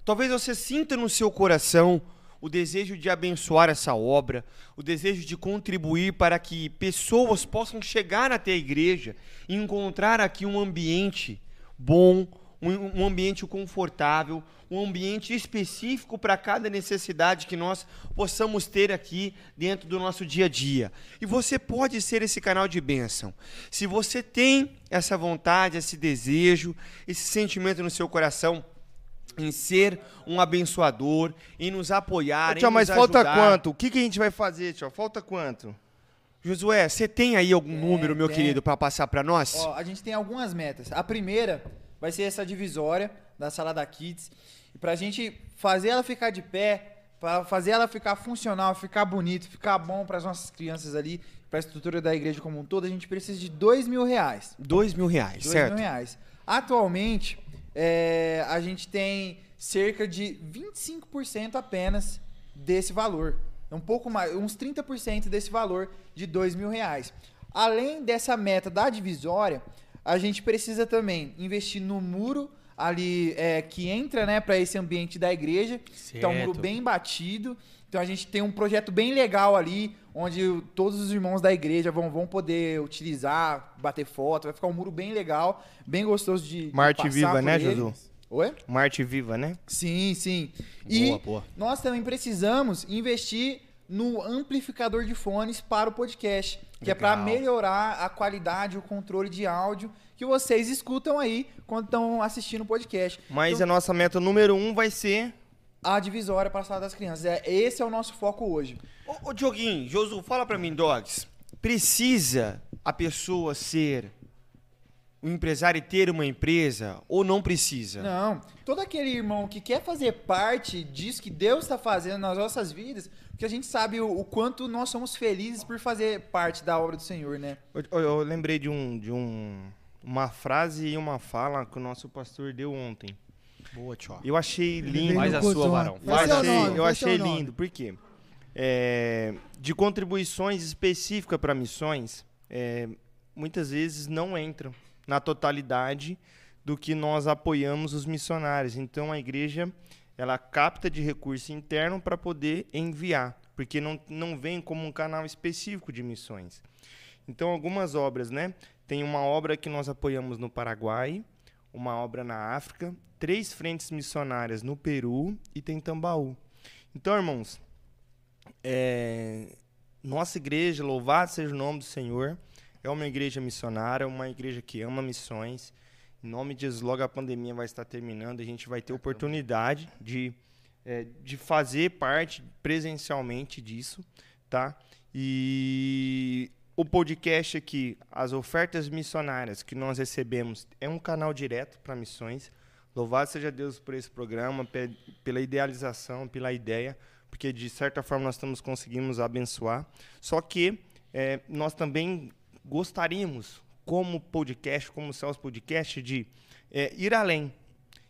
Talvez você sinta no seu coração o desejo de abençoar essa obra, o desejo de contribuir para que pessoas possam chegar até a igreja e encontrar aqui um ambiente bom, um, ambiente confortável, um ambiente específico para cada necessidade que nós possamos ter aqui dentro do nosso dia a dia. E você pode ser esse canal de bênção. Se você tem essa vontade, esse desejo, esse sentimento no seu coração, em ser um abençoador, em nos apoiar, Ô, tio, em mas nos falta ajudar. quanto? O que, que a gente vai fazer, tio? Falta quanto? Josué, você tem aí algum número, meu tem. querido, pra passar pra nós? Ó, a gente tem algumas metas. A primeira vai ser essa divisória da sala da Kids. E pra gente fazer ela ficar de pé, pra fazer ela ficar funcional, ficar bonito, ficar bom pras nossas crianças ali, pra estrutura da igreja como um todo, a gente precisa de dois mil reais. Dois mil reais, Dois certo? mil reais. Atualmente, é, a gente tem cerca de 25% apenas desse valor. Um pouco mais, uns 30% desse valor de dois mil reais. Além dessa meta da divisória, a gente precisa também investir no muro ali é, que entra né, para esse ambiente da igreja. Então, um muro Certo. bem batido. Então a gente tem um projeto bem legal ali, onde todos os irmãos da igreja vão, vão poder utilizar, bater foto. Vai ficar um muro bem legal, bem gostoso de, de Marte passar Viva, por né. Josu? Oi? Marte Viva, né? Sim, sim. E Boa, boa. nós também precisamos investir no amplificador de fones para o podcast, que é para Legal. melhorar a qualidade, o controle de áudio que vocês escutam aí quando estão assistindo o podcast. Mas Então, a nossa meta número um vai ser. A divisória para a sala das crianças. É, esse é o nosso foco hoje. Ô, ô Dioguinho, Josu, fala pra mim, Dogs. Precisa a pessoa ser um empresário e ter uma empresa ou não precisa? Não, todo aquele irmão que quer fazer parte disso que Deus está fazendo nas nossas vidas, porque a gente sabe o, o quanto nós somos felizes por fazer parte da obra do Senhor, né? Eu, eu- eu lembrei de um de um uma frase e uma fala que o nosso pastor deu ontem. Boa, tio. Eu achei lindo. Faz a sua, varão. Eu Faz a achei, sua. eu achei lindo. Por quê? É, de contribuições específicas para missões, é, muitas vezes não entram na totalidade do que nós apoiamos os missionários. Então a igreja ela capta de recurso interno para poder enviar, porque não, não vem como um canal específico de missões. Então algumas obras, né? Tem uma obra que nós apoiamos no Paraguai, uma obra na África, três frentes missionárias no Peru e tem Tambaú. Então, irmãos, é, nossa igreja, louvado seja o nome do Senhor, é uma igreja missionária, uma igreja que ama missões. Em nome de Jesus, logo a pandemia vai estar terminando, a gente vai ter oportunidade de, é, de fazer parte presencialmente disso, tá? E o podcast aqui, as ofertas missionárias que nós recebemos, é um canal direto para missões. Louvado seja Deus por esse programa, pe- pela idealização, pela ideia, porque de certa forma nós estamos conseguimos abençoar. Só que eh, nós também gostaríamos, como podcast, como Céus Podcast, de eh, ir além.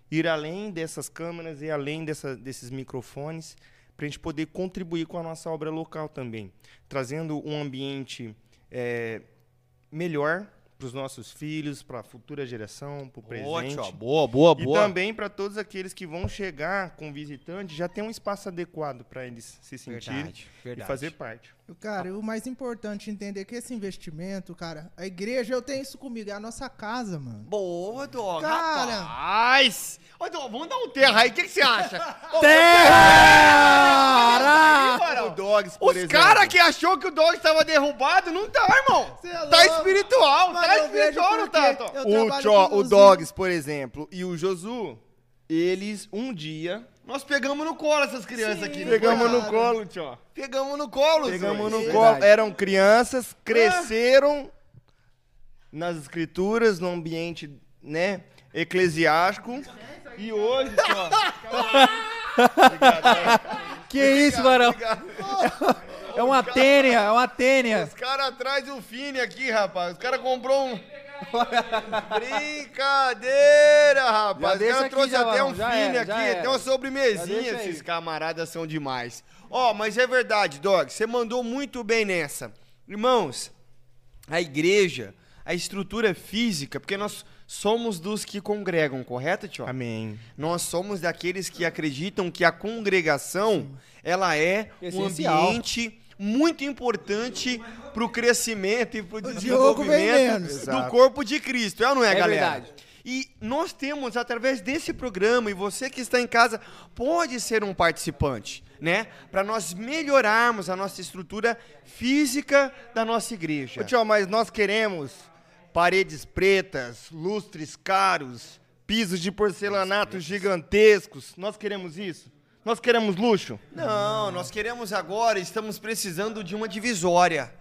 Ir além dessas câmeras e além dessa- desses microfones, para a gente poder contribuir com a nossa obra local também, trazendo um ambiente eh, melhor para os nossos filhos, para a futura geração, para o Boa, presente. tio, boa, boa, E boa. também para todos aqueles que vão chegar com visitante, já tem um espaço adequado para eles se sentirem Verdade, e verdade. fazer parte. Cara, o mais importante é entender que esse investimento, cara, a igreja, eu tenho isso comigo, é a nossa casa, mano. Boa, Dog. Cara. Rapaz! Ô, Dog, vamos dar um terra aí, o que, que você acha? <laughs> Terra! Ô, O Dogs, por Os caras que achou que o Dog estava derrubado, não tá, irmão. é tá espiritual, Mano, tá espiritual, não tá, Tom? O, Tchó, o os Dogs, por exemplo, e o Josu, eles um dia. Nós pegamos no colo essas crianças aqui. não Pegamos no colo, Tchó. Pegamos no colo, Pegamos no colo. Eram crianças, cresceram nas escrituras, no ambiente, né, eclesiástico. E hoje, Tchó. <laughs> Que isso, varão? É uma tênia, é uma tênia. Os caras trazem o Fini aqui, rapaz. Os caras comprou um. Brincadeira, rapaz. Trouxeram já, até um era, aqui, até uma Já sobremesinha. deixa aí. Esses camaradas são demais. Ó, mas é verdade, Dog. Você mandou muito bem nessa. Irmãos, a igreja, a estrutura física, porque nós somos dos que congregam, correto, tio? Amém. Nós somos daqueles que acreditam que a congregação, ela é um Essencial. ambiente muito importante para o crescimento e para o desenvolvimento do corpo de Cristo, é ou não é, É galera? verdade. E nós temos, através desse programa, e você que está em casa pode ser um participante, né? Para nós melhorarmos a nossa estrutura física da nossa igreja. Ô, Tchó, mas nós queremos paredes pretas, lustres caros, pisos de porcelanato gigantescos. Nós queremos isso? Nós queremos luxo? Não, nós queremos agora, estamos precisando de uma divisória.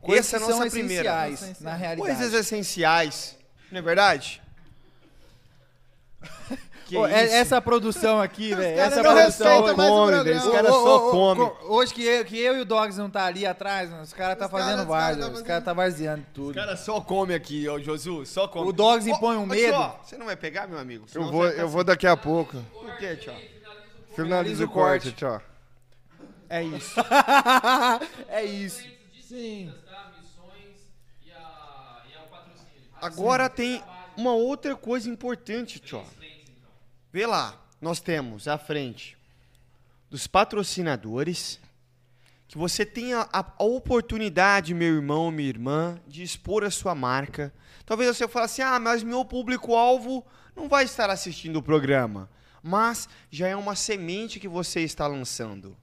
Coisas Essa é a nossa primeira. essenciais, na realidade. Coisas essenciais, não é verdade? <laughs> Ô, é- essa produção aqui, velho. Essa não produção come, velho. Os caras só comem. Hoje que eu, que eu e o Dogs não tá ali atrás, mano, os caras tá fazendo várzea. Os caras tá varzeando tudo. Os caras só comem aqui, ó, Josu, só come. O Dogs impõe um ô, medo. tio, Você não vai pegar, meu amigo? Eu vou, eu vou daqui a pouco. Por quê, tio? Finaliza o corte, tchau. É isso. <laughs> é isso. Sim. Agora tem uma outra coisa importante, tio. Vê lá, nós temos à frente dos patrocinadores que você tenha a, a oportunidade, meu irmão, minha irmã, de expor a sua marca. Talvez você fale assim: "Ah, mas meu público-alvo não vai estar assistindo o programa". Mas já é uma semente que você está lançando.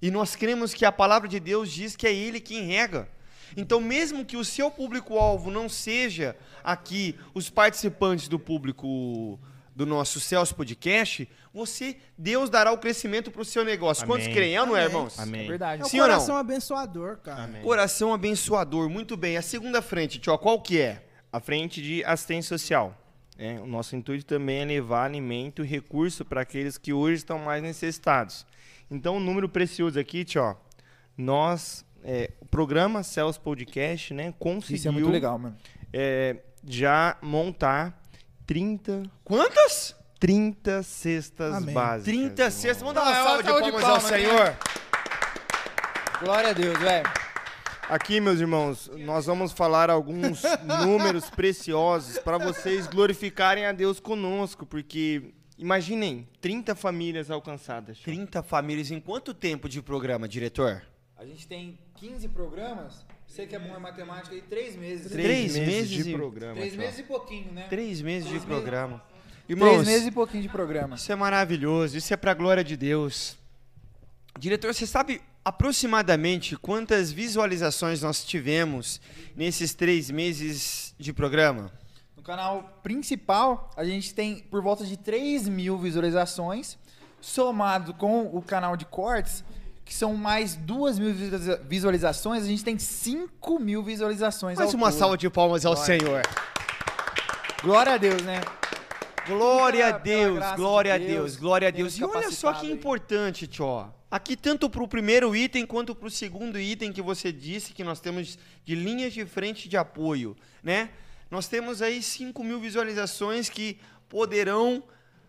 E nós cremos que a palavra de Deus diz que é ele quem rega. Então, mesmo que o seu público-alvo não seja aqui os participantes do público do nosso Céus Podcast, você, Deus dará o crescimento para o seu negócio. Amém. Quantos creem? É ou não é, Amém. irmãos? Amém. É verdade. É um Sim ou não? coração abençoador, cara. Coração abençoador. Muito bem. A segunda frente, tio, qual que é? A frente de assistência social. Né? o nosso intuito também é levar alimento e recurso para aqueles que hoje estão mais necessitados. Então, um número precioso aqui, tio, nós, é, o programa Céus Podcast, né, conseguiu Isso é muito legal, mano. é, já montar 30... Quantas? 30 cestas Amém. básicas. 30 cestas. Vamos dar uma é salva de palmas ao? Senhor. Glória a Deus, velho. Aqui, meus irmãos, nós vamos falar alguns <laughs> números preciosos para vocês glorificarem a Deus conosco, porque imaginem, 30 famílias alcançadas. 30 famílias em quanto tempo de programa, diretor? A gente tem 15 programas. Você que é bom em matemática aí, 3 meses. Três meses de e- programa. 3 tio. meses e pouquinho, né? Três meses de Três programa. Três Irmãos, meses e pouquinho de programa. Isso é maravilhoso, isso é pra glória de Deus. Diretor, você sabe aproximadamente quantas visualizações nós tivemos nesses três meses de programa? No canal principal, a gente tem por volta de 3 mil visualizações, somado com o canal de cortes, que são mais 2 mil visualiza- visualizações, a gente tem 5 mil visualizações. Mais uma todo. salva de palmas ao Glória. Senhor. Glória a Deus, né? Glória a Deus, glória a de Deus, Deus, glória a temos Deus. E olha só que importante, Tio. Aqui, tanto para o primeiro item quanto para o segundo item que você disse que nós temos de linhas de frente de apoio, né? Nós temos aí 5 mil visualizações que poderão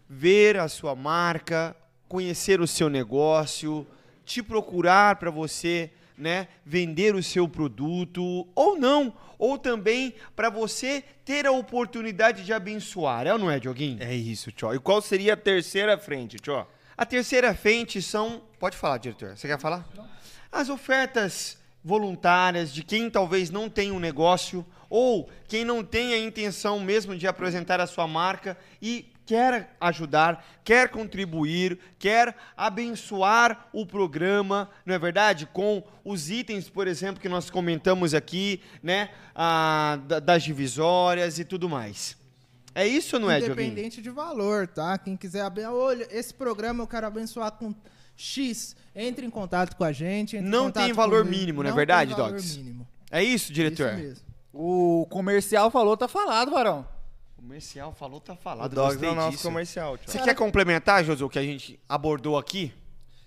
ver a sua marca, conhecer o seu negócio, te procurar para você, né, vender o seu produto ou não, ou também para você ter a oportunidade de abençoar. É ou não é, Dioguinho? É isso, tio. E qual seria a terceira frente, tio? A terceira frente são. Pode falar, diretor. Você quer falar? As ofertas voluntárias de quem talvez não tenha um negócio ou quem não tem a intenção mesmo de apresentar a sua marca e quer ajudar, quer contribuir, quer abençoar o programa, não é verdade? Com os itens, por exemplo, que nós comentamos aqui, né? Ah, da- das divisórias e tudo mais. É isso ou não é, Dioguinho? Independente de valor, tá? Quem quiser abençoar, olha, esse programa eu quero abençoar com X, entre em contato com a gente. Não tem valor comigo. mínimo, não é Não verdade, tem valor Dogs? mínimo. É isso, diretor? Isso mesmo. O comercial falou, tá falado, varão. Comercial falou, tá O falado. Dogs gostei é o nosso disso. comercial, tio. Você quer complementar, Josu, o que a gente abordou aqui?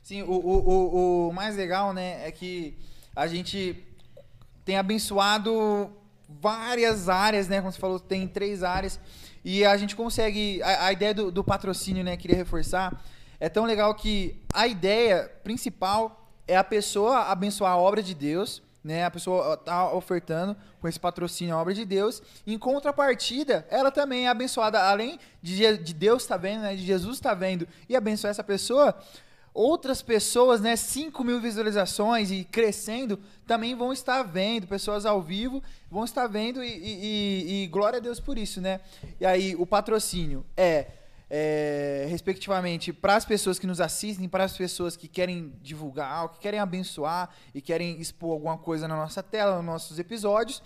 Sim, o, o, o, o mais legal, né, é que a gente tem abençoado várias áreas, né? Como você falou, tem três áreas. E a gente consegue. A, a ideia do, do patrocínio, né? Queria reforçar. É tão legal que a ideia principal é a pessoa abençoar a obra de Deus, né? A pessoa tá ofertando com esse patrocínio a obra de Deus. Em contrapartida, ela também é abençoada, além de, de Deus estar vendo, né? De Jesus estar vendo e abençoar essa pessoa. Outras pessoas, né, 5 mil visualizações e crescendo, também vão estar vendo, pessoas ao vivo vão estar vendo e, e- e- e glória a Deus por isso, né? E aí, o patrocínio é, é, respectivamente, para as pessoas que nos assistem, para as pessoas que querem divulgar algo, que querem abençoar e querem expor alguma coisa na nossa tela, nos nossos episódios.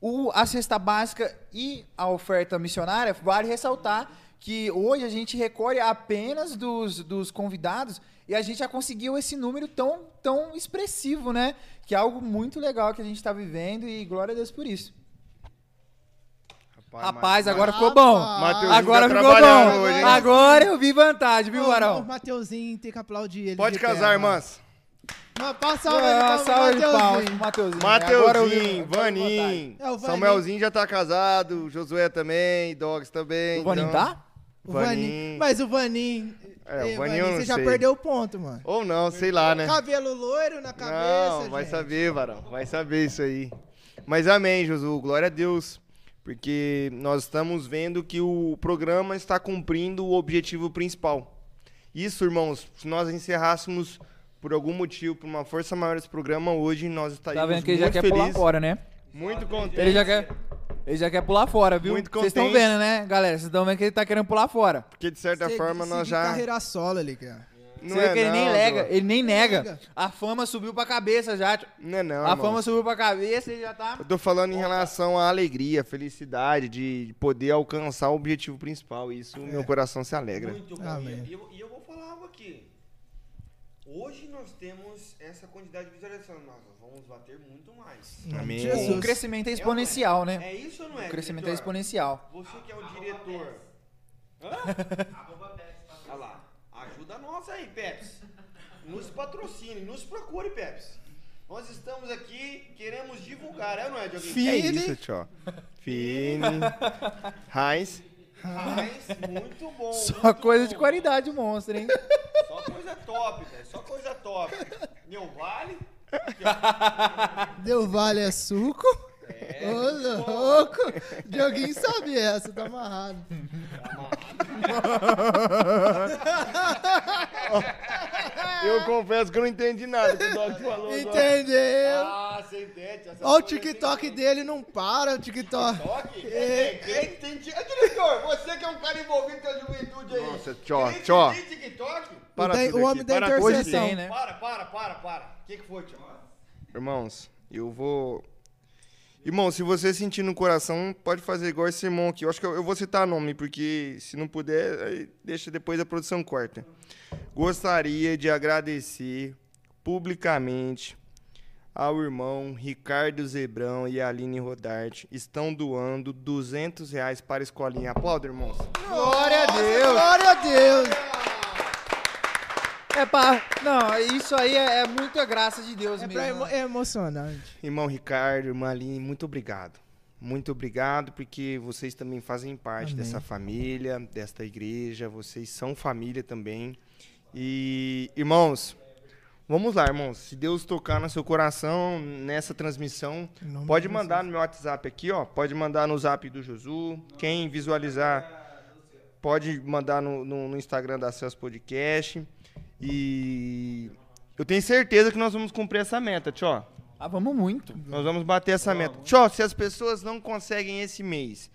O, a cesta básica e a oferta missionária, vale ressaltar que hoje a gente recolhe apenas dos, dos convidados e a gente já conseguiu esse número tão, tão expressivo, né? Que é algo muito legal que a gente está vivendo e glória a Deus por isso. Rapaz, agora ficou bom. Mateuzinho Agora tá ficou bom. hoje? Agora eu vi vantagem, viu, Ô, O? Mateuzinho tem que aplaudir ele. Pode casar, mano. irmãs. Uma passa salva É, de uma palmas pro salva de palmas Mateuzinho. pro Mateuzinho. Vanim, É. Samuelzinho já tá casado, Josué também, Dogs também. O Vanim então- tá? O Vanim. Mas o Vanim. É, o Ei, não você já sei. perdeu o ponto, mano. Ou não, sei lá, né? Cabelo loiro na cabeça, Não, vai gente. saber, Varão. Vai saber isso aí. Mas amém, Josu. Glória a Deus. Porque nós estamos vendo que o programa está cumprindo o objetivo principal. Isso, irmãos, se nós encerrássemos por algum motivo, por uma força maior esse programa, hoje nós estaríamos Tá vendo que ele já quer pular felizes, fora, né? Muito contente. Ele já quer, ele já quer pular fora, viu? Muito Vocês estão vendo, né, galera? Vocês estão vendo que ele tá querendo pular fora. Porque de certa forma nós já. carreira solo ali, cara. Não Você vê é que ele nem não, nega, Dô. ele nem nega. Nega. A fama subiu pra cabeça já. tio. Não é não, a irmão. fama subiu pra cabeça e já tá. Eu tô falando em relação à alegria, à felicidade de poder alcançar o objetivo principal. E isso meu coração se alegra. Muito bom. E eu, e eu vou falar algo aqui. Hoje nós temos essa quantidade de visualização. Nós vamos bater muito mais. Amém. Jesus. O crescimento é exponencial, né? É isso ou não é? O crescimento é exponencial. Você que é o diretor. Hã? <laughs> Olha lá. Ajuda nós aí, Pepsi. Nos patrocine, nos procure, Pepsi. Nós estamos aqui, queremos divulgar, é ou não é, Dioguinho? É Fini. isso, tio. Fini. <laughs> Heinz. Mas, muito bom. Só muito coisa bom. de qualidade monstro, hein? Só coisa top, velho. Só coisa top. Meu vale. Deu vale é suco? Ô, louco! Dioguinho sabe essa, tá amarrado. <laughs> Eu confesso que eu não entendi nada que o Doc falou. Entendeu? Ah, você entende? Essa Ó, o TikTok dele não para, o TikTok. TikTok? É. Tem, tem, tem, é, diretor, você que é um cara envolvido com a juventude aí. Nossa, tchó, Tem- tchó. Tem TikTok? Para tudo o homem da intercessão. Tem, né? Para, para, para, para. O que, que foi, tio? Irmãos, eu vou. Irmão, se você sentir no coração, pode fazer igual esse irmão aqui. Eu acho que eu, eu vou citar nome, porque se não puder, deixa depois a produção corta. Gostaria de agradecer publicamente ao irmão Ricardo Zebrão e a Aline Rodarte. Estão doando 200 reais para a escolinha. Aplauda, irmãos. Glória a Deus! Glória a Deus! É pá. Não, isso aí é, é muita graça de Deus É, mesmo. emo- é emocionante. Irmão Ricardo, irmã Aline, muito obrigado. Muito obrigado, porque vocês também fazem parte Amém. dessa família, desta igreja, vocês são família também. E, irmãos, vamos lá, irmãos. Se Deus tocar no seu coração nessa transmissão, pode de mandar no meu WhatsApp aqui, ó. Pode mandar no zap do Josu. Quem visualizar, pode mandar no, no, no Instagram da Celso Podcast. E eu tenho certeza que nós vamos cumprir essa meta, tio. Ah, vamos muito. Nós vamos bater essa meta. Tchau, se as pessoas não conseguem esse mês,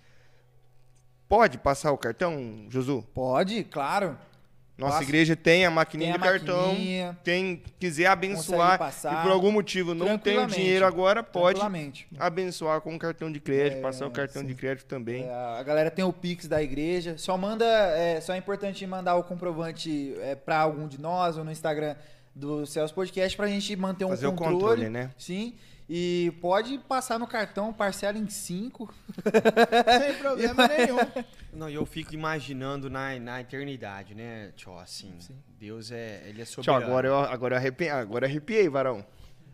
pode passar o cartão, Josu? Pode, claro. Nossa Passa. igreja tem a maquininha Tem de a cartão. maquininha. Quem quiser abençoar passar. e por algum motivo não tem o dinheiro agora, pode abençoar com o cartão de crédito, É, passar o cartão de crédito também. É, a galera tem o Pix da igreja. Só manda. É, só é importante mandar o comprovante é, pra algum de nós ou no Instagram do Celso Podcast pra gente manter um Fazer o controle. controle, né? Sim. E pode passar no cartão, parcela em 5. <laughs> Sem problema nenhum. Não, e eu fico imaginando na, na eternidade, né, tio? Assim, Deus é, ele é soberano. agora eu, agora eu arrepiei, agora eu arrepiei, varão.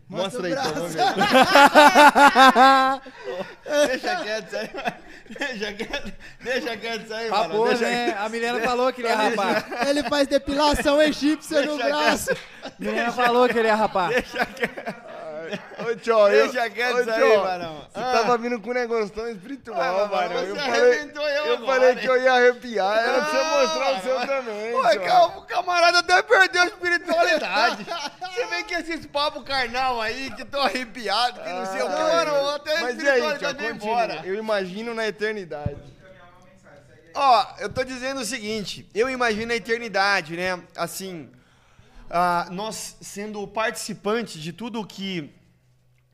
Mostra Mostra, aí, então, vamos ver. <laughs> Deixa quieto isso aí. Deixa quieto, deixa quieto isso aí, mano. Deixa né? quieto. A Milena falou que ele ia rapar. Ele faz depilação egípcia no Deixa braço. A Milena falou que ele ia rapar. Deixa quieto. Ô, tio, eu, Deixa quieto ô, isso aí, tio, varão. Você Ah. tava vindo com um negócio tão espiritual, Ah, você Eu falei, eu eu agora, falei que eu ia arrepiar, era pra você Ah, mostrar o seu também. Pô, calma, o camarada até perdeu a espiritualidade. <laughs> Você vem com esses papos carnal aí, que tô arrepiado, que não sei o que, mano, até a espiritualidade continua. embora. Eu imagino na eternidade. Ó, eu tô dizendo o seguinte, eu imagino a eternidade, né? Assim, ah, nós sendo participantes de tudo que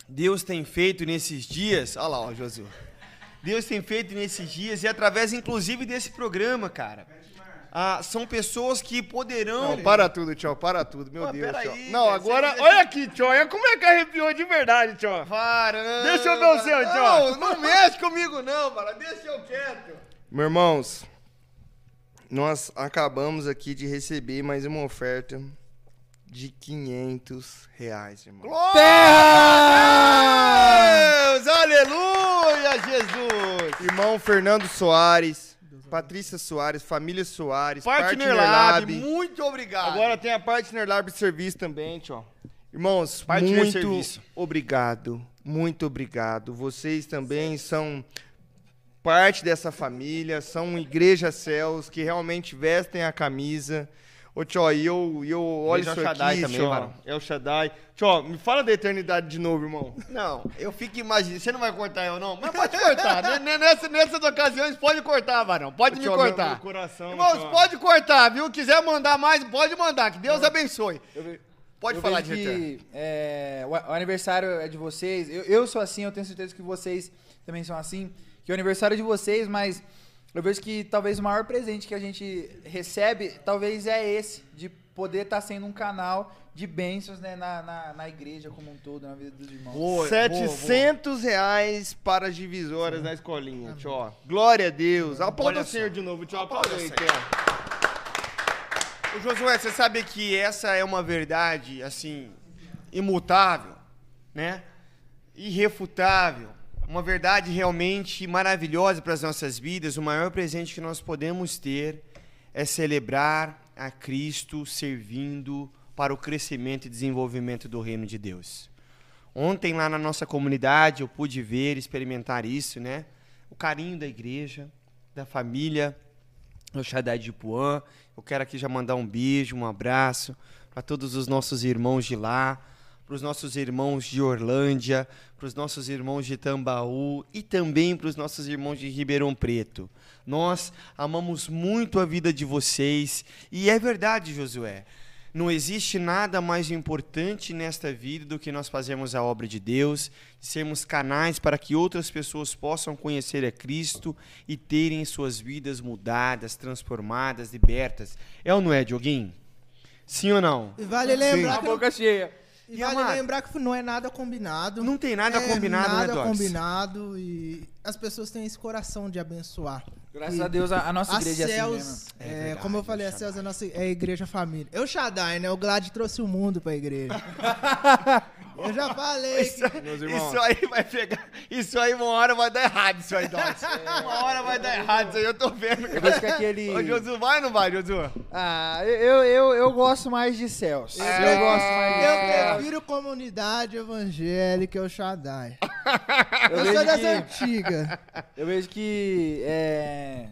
Deus tem feito nesses dias. Olha lá, ó, Josu. Deus tem feito nesses dias e através, inclusive, desse programa, cara. Ah, são pessoas que poderão. Não, para tudo, tio, para tudo, meu Pô, Deus, tio. velho, Não, agora, você- olha aqui, tio, olha como é que arrepiou de verdade, tio. Para, Deixa eu ver o seu, tio. Não, não mexe comigo, não, para. Deixa eu quieto. Meus irmãos, nós acabamos aqui de receber mais uma oferta de 500 reais, irmão. Deus! Aleluia, Jesus! Irmão Fernando Soares, Patrícia Soares, família Soares, Partner Lab, muito obrigado. Agora tem a Partner Lab Serviço também, tio. Irmãos, Partner muito Serviço. obrigado, muito obrigado. Vocês também são parte dessa família, são Igreja Céus que realmente vestem a camisa. Ô, tio, e eu, e eu olho ao isso Shaddai aqui, também, varão. É o Shaddai. Tio, me fala da eternidade de novo, irmão. Não, eu fico imaginando. Você não vai cortar eu, não? Mas pode cortar. <laughs> Nessa, nessas ocasiões, pode cortar, varão. Pode me Tio, meu- cortar. meu coração, Irmãos, tio. pode cortar, viu? Quiser mandar mais, pode mandar. Que Deus abençoe. Pode Eu falar, vejo diretor. que é, o o aniversário é de vocês. Eu, eu sou assim, eu tenho certeza que vocês também são assim. Que o aniversário é de vocês, mas eu vejo que talvez o maior presente que a gente recebe, talvez é esse, de poder estar sendo um canal de bênçãos né, na, na, na igreja como um todo, na vida dos irmãos. 700 reais para as divisórias na escolinha, tio. Glória a Deus. Aplauda o Senhor de novo, tio. Aplauda o Senhor. Ô, Josué, você sabe que essa é uma verdade, assim, imutável, né? Irrefutável. Uma verdade realmente maravilhosa para as nossas vidas. O maior presente que nós podemos ter é celebrar a Cristo servindo para o crescimento e desenvolvimento do reino de Deus. Ontem lá na nossa comunidade eu pude ver, experimentar isso, né? O carinho da igreja, da família, o Shaddai de Puan. Eu quero aqui já mandar um beijo, um abraço para todos os nossos irmãos de lá, para os nossos irmãos de Orlândia, para os nossos irmãos de Tambaú e também para os nossos irmãos de Ribeirão Preto. Nós amamos muito a vida de vocês e é verdade, Josué. Não existe nada mais importante nesta vida do que nós fazermos a obra de Deus, sermos canais para que outras pessoas possam conhecer a Cristo e terem suas vidas mudadas, transformadas, libertas. É ou não é, Dioguinho? Sim ou não? Vale lembrar Sim. que A boca cheia. E, E, vale lembrar que não é nada combinado. Não tem nada é combinado, né, nada combinado e as pessoas têm esse coração de abençoar. Graças E a Deus, a- a nossa a igreja é assim Céus, mesmo. é, É verdade, como eu falei, a Céus é a nossa é a igreja família. Eu Shaddai, né? O Glad trouxe o mundo pra igreja. <laughs> eu já falei. Isso, que- isso aí vai pegar. Isso aí, uma hora vai dar errado, isso aí. <laughs> Uma hora vai dar errado, isso aí eu tô vendo. Eu vejo que aquele- Ô, Josu, vai ou não vai, Josu? Ah, eu, eu, eu gosto mais de céus. É. Eu gosto mais de Eu céus. prefiro comunidade evangélica, o Shaddai. <laughs> Eu Eu, vejo sou das que- antigas. <laughs> Eu vejo que é,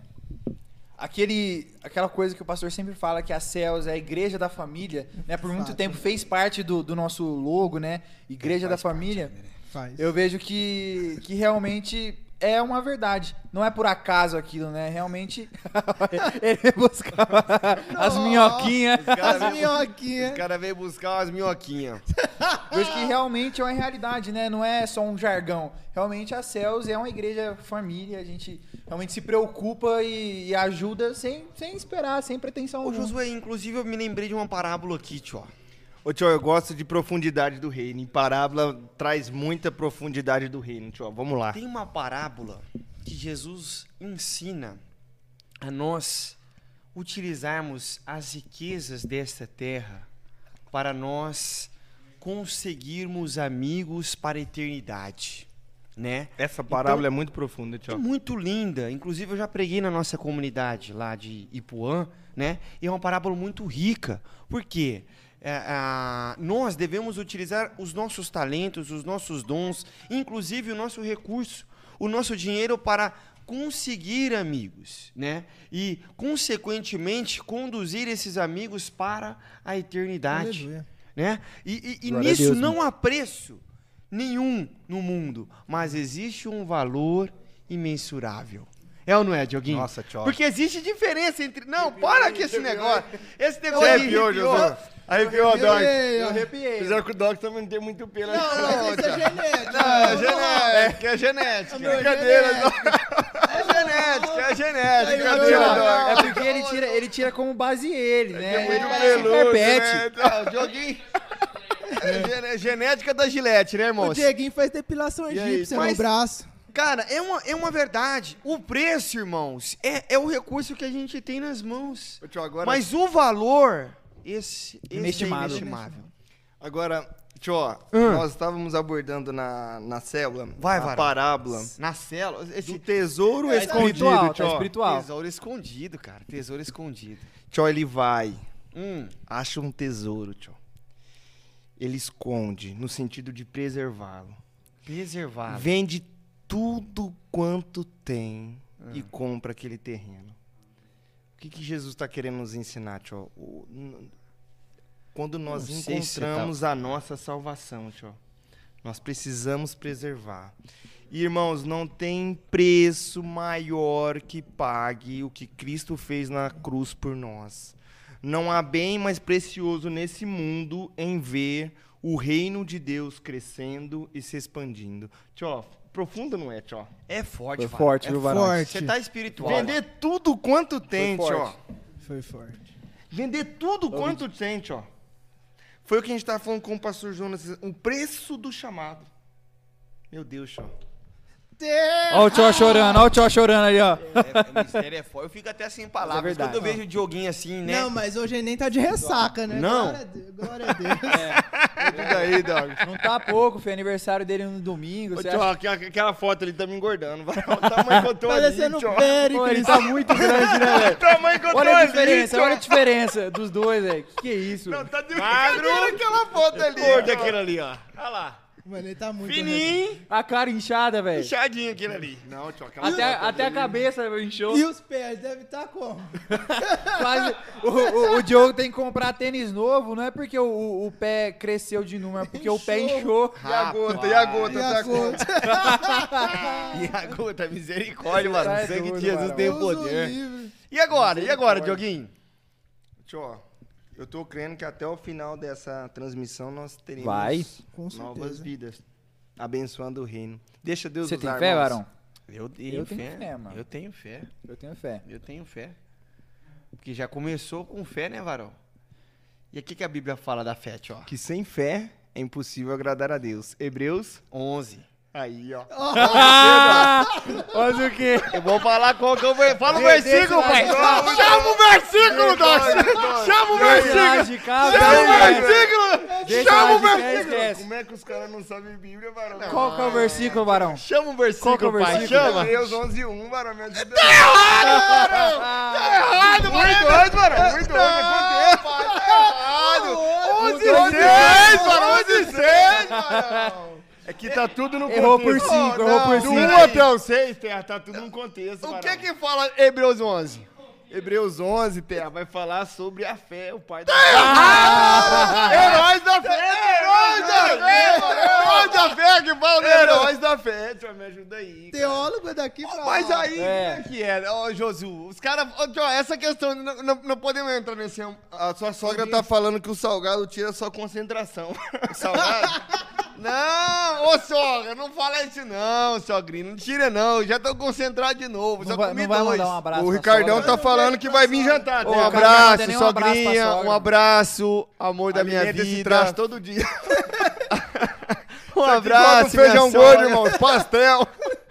aquele, aquela coisa que o pastor sempre fala que a Céus é a igreja da família, né? Por muito Fato. tempo fez parte do, do nosso logo, né? Igreja da família. Faz. Eu vejo que, que realmente é uma verdade. Não é por acaso aquilo, né? Realmente <laughs> ele buscava as minhoquinhas. As minhoquinhas. Os caras veio buscar umas minhoquinhas. <laughs> Vejo que realmente é uma realidade, né? Não é só um jargão. Realmente a Céus é uma igreja família, a gente realmente se preocupa e, e ajuda sem, sem esperar, sem pretensão Ô, alguma. Josué, inclusive eu me lembrei de uma parábola aqui, tio. Ô, tio, eu gosto de profundidade do reino. E parábola traz muita profundidade do reino, tio. Vamos lá. Tem uma parábola que Jesus ensina a nós utilizarmos as riquezas desta terra para nós conseguirmos amigos para a eternidade, né? Essa parábola é muito profunda, É tio. muito linda. Inclusive, eu já preguei na nossa comunidade lá de Ipuã, né? E é uma parábola muito rica. Por quê? É, ah, nós devemos utilizar os nossos talentos, os nossos dons, inclusive o nosso recurso, o nosso dinheiro para conseguir amigos, né? E, consequentemente, conduzir esses amigos para a eternidade, Aleluia. né? E, e- e nisso Deus, não há preço nenhum no mundo, mas existe um valor imensurável. É ou não é, Dioguinho? Nossa, tchau. Porque existe diferença entre. Não, para com esse negócio. Esse negócio Você aí arrepiou, arrepiou. Josué? Arrepiou, Dog. Arrepiei, Eu arrepiei. Apesar que o Doc também não tem muito pelo. Não, mas isso é genético. Não, é genética, é. Meu, Brincadeira, genético. É genética, é genética. Aí, Brincadeira, ó, Dog. É porque ele tira, ele tira como base ele, né? É muito Ele um carpete. né? O Dioguinho. É genética da Gillette, né, O irmão? Dieguinho faz depilação egípcia no braço. Cara, é uma, é uma verdade. O preço, irmãos, é, é o recurso que a gente tem nas mãos. Tio, agora- Mas o valor, esse, esse Inestimável. é inestimável. Agora, tio, ó, Hum. nós estávamos abordando na, na célula Vai, a Varão. parábola Na célula, esse do tesouro É escondido, espiritual, tá tio. espiritual. tesouro escondido, cara. Tesouro escondido. Tio, ele vai, Hum, acha um tesouro, tio. Ele esconde, no sentido de preservá-lo. preservado. Vende tudo quanto tem Ah. e compra aquele terreno. O que, que Jesus está querendo nos ensinar, tio? Quando nós tá- encontramos a nossa salvação, tio, nós precisamos preservar. Irmãos, não tem preço maior que pague o que Cristo fez na cruz por nós. Não há bem mais precioso nesse mundo em ver o reino de Deus crescendo e se expandindo. Tio, profundo não é, tio? É forte, Foi forte, é viu, Varão? Forte. Você tá espiritual. Vender tudo quanto tem, Foi tio. forte. Foi forte. Vender tudo quanto tem, tio. Foi o que a gente tava falando com o pastor Jonas. O preço do chamado. Meu Deus, tio. Olha o Tchó chorando, olha o Tchó chorando ali, ó. É, o mistério é forte. Eu fico até sem palavras. verdade. Quando eu vejo o Dioguinho assim, né? Não, mas hoje ele nem tá de ressaca, né? Não. Glória a Deus. Glória a Deus. <laughs> Diga aí, Dog. Não tá pouco, foi aniversário dele no domingo. Ô, tio, acha... aquela, foto ali tá me engordando. Vai, o tamanho que eu tô Parecendo ali, tio. Péricles. Pô, ele tá muito grande, né, <laughs> velho? O tamanho que eu tô Olha a ali, diferença, olha a diferença dos dois, velho. Que que é isso? Não, tá de brincadeira aquela foto ali. Gordo aquele ali, ó. Olha lá. Mano, ele tá muito. Fininho. A cara inchada, velho. Inchadinho aquele ali. Não, tio, aquela Até, foto até a cabeça inchou. E os pés devem estar como? <laughs> Quase, o, o, o Diogo tem que comprar tênis novo, não é porque o, o, pé cresceu de número, é porque o pé inchou. E a gota, e a gota, E tá a com- gota? <laughs> E a gota, misericórdia, mano. Tá O sangue doido, de Jesus tem o poder. E agora? E agora, Dioguinho? Tio, eu tô crendo que até o final dessa transmissão nós teremos Vai. Com novas vidas, abençoando o reino. Deixa Deus Você usar, tem fé, irmãos. Varão? Eu tenho, Eu tenho fé, mano. Eu tenho fé. Eu tenho fé. Eu tenho fé. Porque já começou com fé, né, Varão? E o que, a Bíblia fala da fé, tio? Que sem fé é impossível agradar a Deus. Hebreus 11. Aí, ó. <laughs> Olha o quê? Eu vou falar qual que é o ver- Fala o versículo, pai. Chama o versículo, Doc. Chama o versículo. Chama o versículo. Chama o versículo. Como é que os caras não sabem Bíblia, varão? Qual que é o versículo, Varão? Chama o Qual que é versículo, o pai. Chama. Hebreus 11, 1, varão, me ajuda. Tá errado, mano. Muito doido, varão, muito doido. Não, pai, tá errado. 11 6, mano. 11 6, mano. É que tá tudo no Errou por contexto. cinco, errou por Do cinco. 1 até o 6, Terra, tá tudo no contexto, O que que fala Hebreus 11? Hebreus 11, Terra, vai falar sobre a fé, o pai da Heróis da fé, heróis da fé, mano. Heróis da fé que heróis. Heróis da fé, tio, me ajuda aí. cara. Teólogo é daqui pra Mas lá. aí, É. como é que é? Ô, Josu, os caras... essa questão, não, não, não podemos entrar nesse... A sua sogra tá falando que o salgado tira sua concentração. O <laughs> salgado? Não, ô sogra, não fala isso não, sogrinho. Não tira não, já tô concentrado de novo. Não só vai, comi não vai dois. mandar um abraço o Ricardão sogra? tá falando que vai vir jantar. Um abraço, sogrinha, um abraço, amor da minha vida. traço todo dia. <laughs> Um abraço, feijão gordo, irmão. Pastel. <laughs>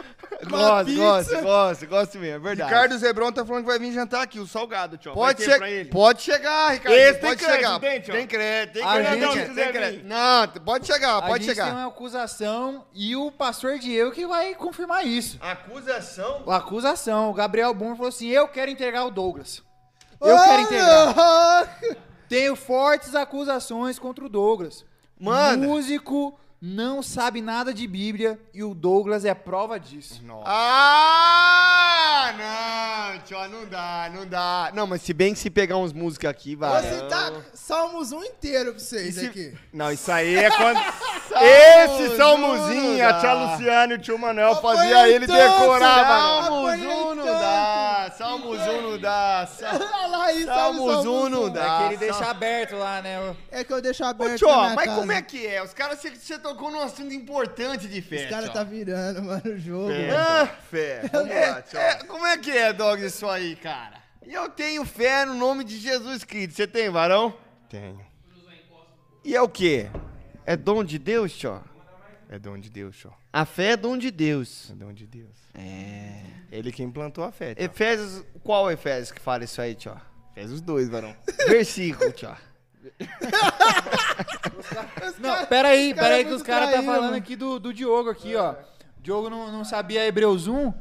Gosto, gosto, gosto, gosto mesmo, é verdade. Ricardo Zebron tá falando que vai vir jantar aqui, o salgado, tio. Pode, che- pra ele. pode chegar, Ricardo. Esse tem pode crédito, chegar. tem, tio? tem crédito, tem A crédito. gente- tem crédito. Não, pode chegar, A pode gente chegar. tem uma acusação e o pastor Diego que vai confirmar isso. Acusação? A acusação. O Gabriel Bum falou assim: Eu quero entregar o Douglas. Eu quero entregar. Tenho fortes acusações contra o Douglas. Mano. Músico não sabe nada de Bíblia e o Douglas é prova disso. Ah, não, tio, não dá, não dá. Não, mas se bem que se pegar uns músicos aqui, vai. Vou citar Salmos 1 inteiro pra vocês Esse- aqui. Não, isso aí é quando. <laughs> Esse salmozinho, a tia. Luciana e o tio Manuel fazia ele então, decorar, Salmo. mano. Salmos um não dá. Salmos <laughs> 1 não dá. Sal... Olha lá aí, Salmos 1 não dá. É que ele deixa aberto lá, né? É que eu deixo aberto Tchó, na minha mas casa. como é que é? Os caras, você- você tocou num assunto importante de fé. Os caras tá virando, mano, o jogo. Ah, fé. <laughs> Vamos lá, tchau. É, como é que é, Dogs, isso aí, cara? Eu tenho fé no nome de Jesus Cristo. Você tem, varão? Tenho. E é o quê? É dom de Deus, tchó? É dom de Deus, tchó. A fé é dom de Deus. É dom de Deus. É. Ele que implantou a fé, tchó. Efésios, qual Efésios que fala isso aí, tchó? Efésios 2, varão. Versículo. <laughs> Não, peraí, Os cara peraí é que os caras tá traíra, falando aqui do, do Diogo aqui, ó. Diogo não, não sabia Hebreus 1.